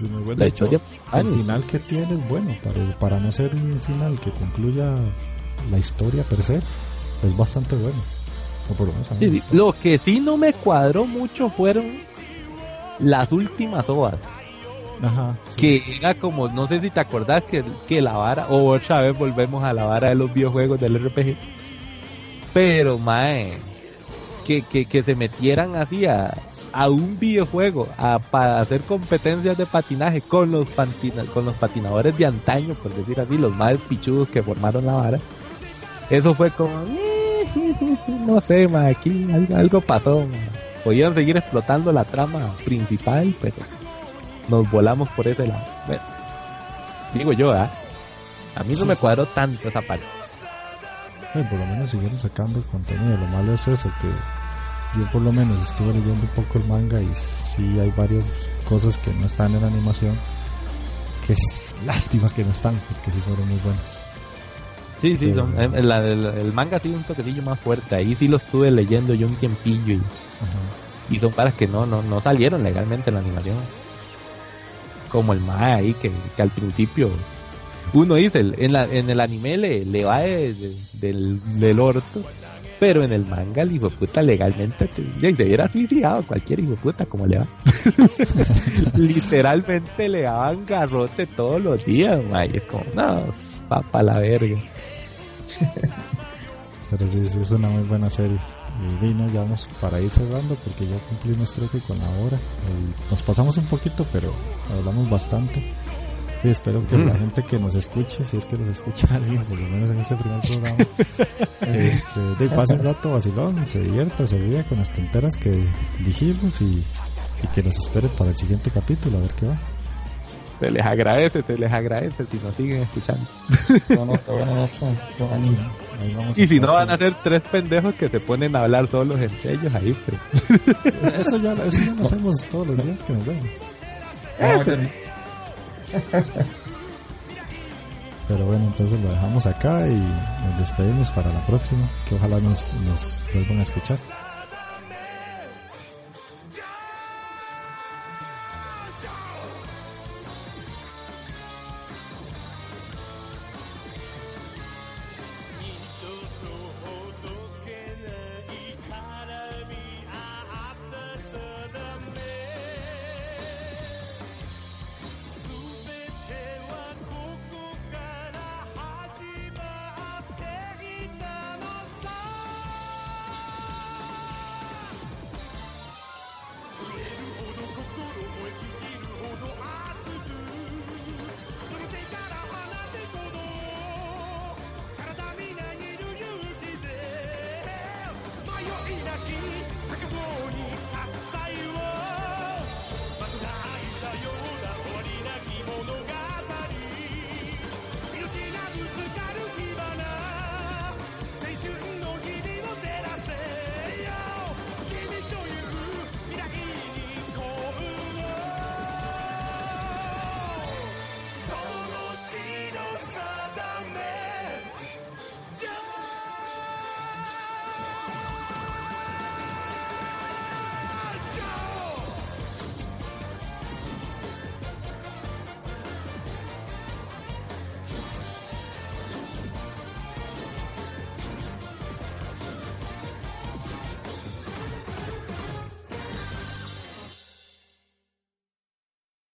bueno. La De hecho, historia el final que tiene es bueno, para, para no ser un final que concluya la historia per se, es bastante bueno. O por lo menos Sí, sí. Lo que sí no me cuadró mucho fueron las últimas ovas. Ajá, sí. Que era como, no sé si te acordás que, que la vara, o otra vez volvemos a la vara de los videojuegos del RPG. Pero, mae, que, que, que se metieran así a, a un videojuego a, para hacer competencias de patinaje con los, con los patinadores de antaño, por decir así, los más pichudos que formaron la vara. Eso fue como, "Eh, no sé, mae, aquí algo, algo pasó. mae". Podían seguir explotando la trama principal, pero nos volamos por ese lado. Bueno, digo yo, ¿ah? A mí no Sí, me sí. cuadró tanto esa parte. Eh, por lo menos siguieron sacando el contenido. Lo malo es eso, que yo por lo menos estuve leyendo un poco el manga y sí hay varias cosas que no están en animación. Que es lástima que no están, porque sí fueron muy buenas. Sí, sí, Pero- son- em, el, el- el manga tiene un toquecillo más fuerte. Ahí sí lo estuve leyendo yo un tiempillo y. y son paras que no, no, no salieron legalmente en la animación. Como el MAE ahí, que, que al principio uno dice, en, la, en el anime le, le va de- de- del, del orto, pero en el manga el hijo puta legalmente te, se hubiera suicidado cualquier hijo puta como le va. Literalmente le daban garrote todos los días, y es como, no, va pa' la verga. Pero sí, sí, es una muy buena serie. Y vino, ya vamos para ir cerrando porque ya cumplimos creo que con la hora. Y nos pasamos un poquito, pero hablamos bastante. Y espero que Mm. la gente que nos escuche, si es que nos escucha alguien, por lo menos en este primer programa, este, de pase un rato vacilón, se divierta, se ríe con las tonteras que dijimos y, y que nos espere para el siguiente capítulo a ver qué va. Se les agradece, se les agradece si nos siguen escuchando. Bueno, bueno. Y si no van a ser tres pendejos que se ponen a hablar solos entre ellos ahí, pero Eso ya, eso ya lo hacemos todos los días que nos vemos. Pero bueno, entonces lo dejamos acá y nos despedimos para la próxima, que ojalá nos, nos vuelvan a escuchar.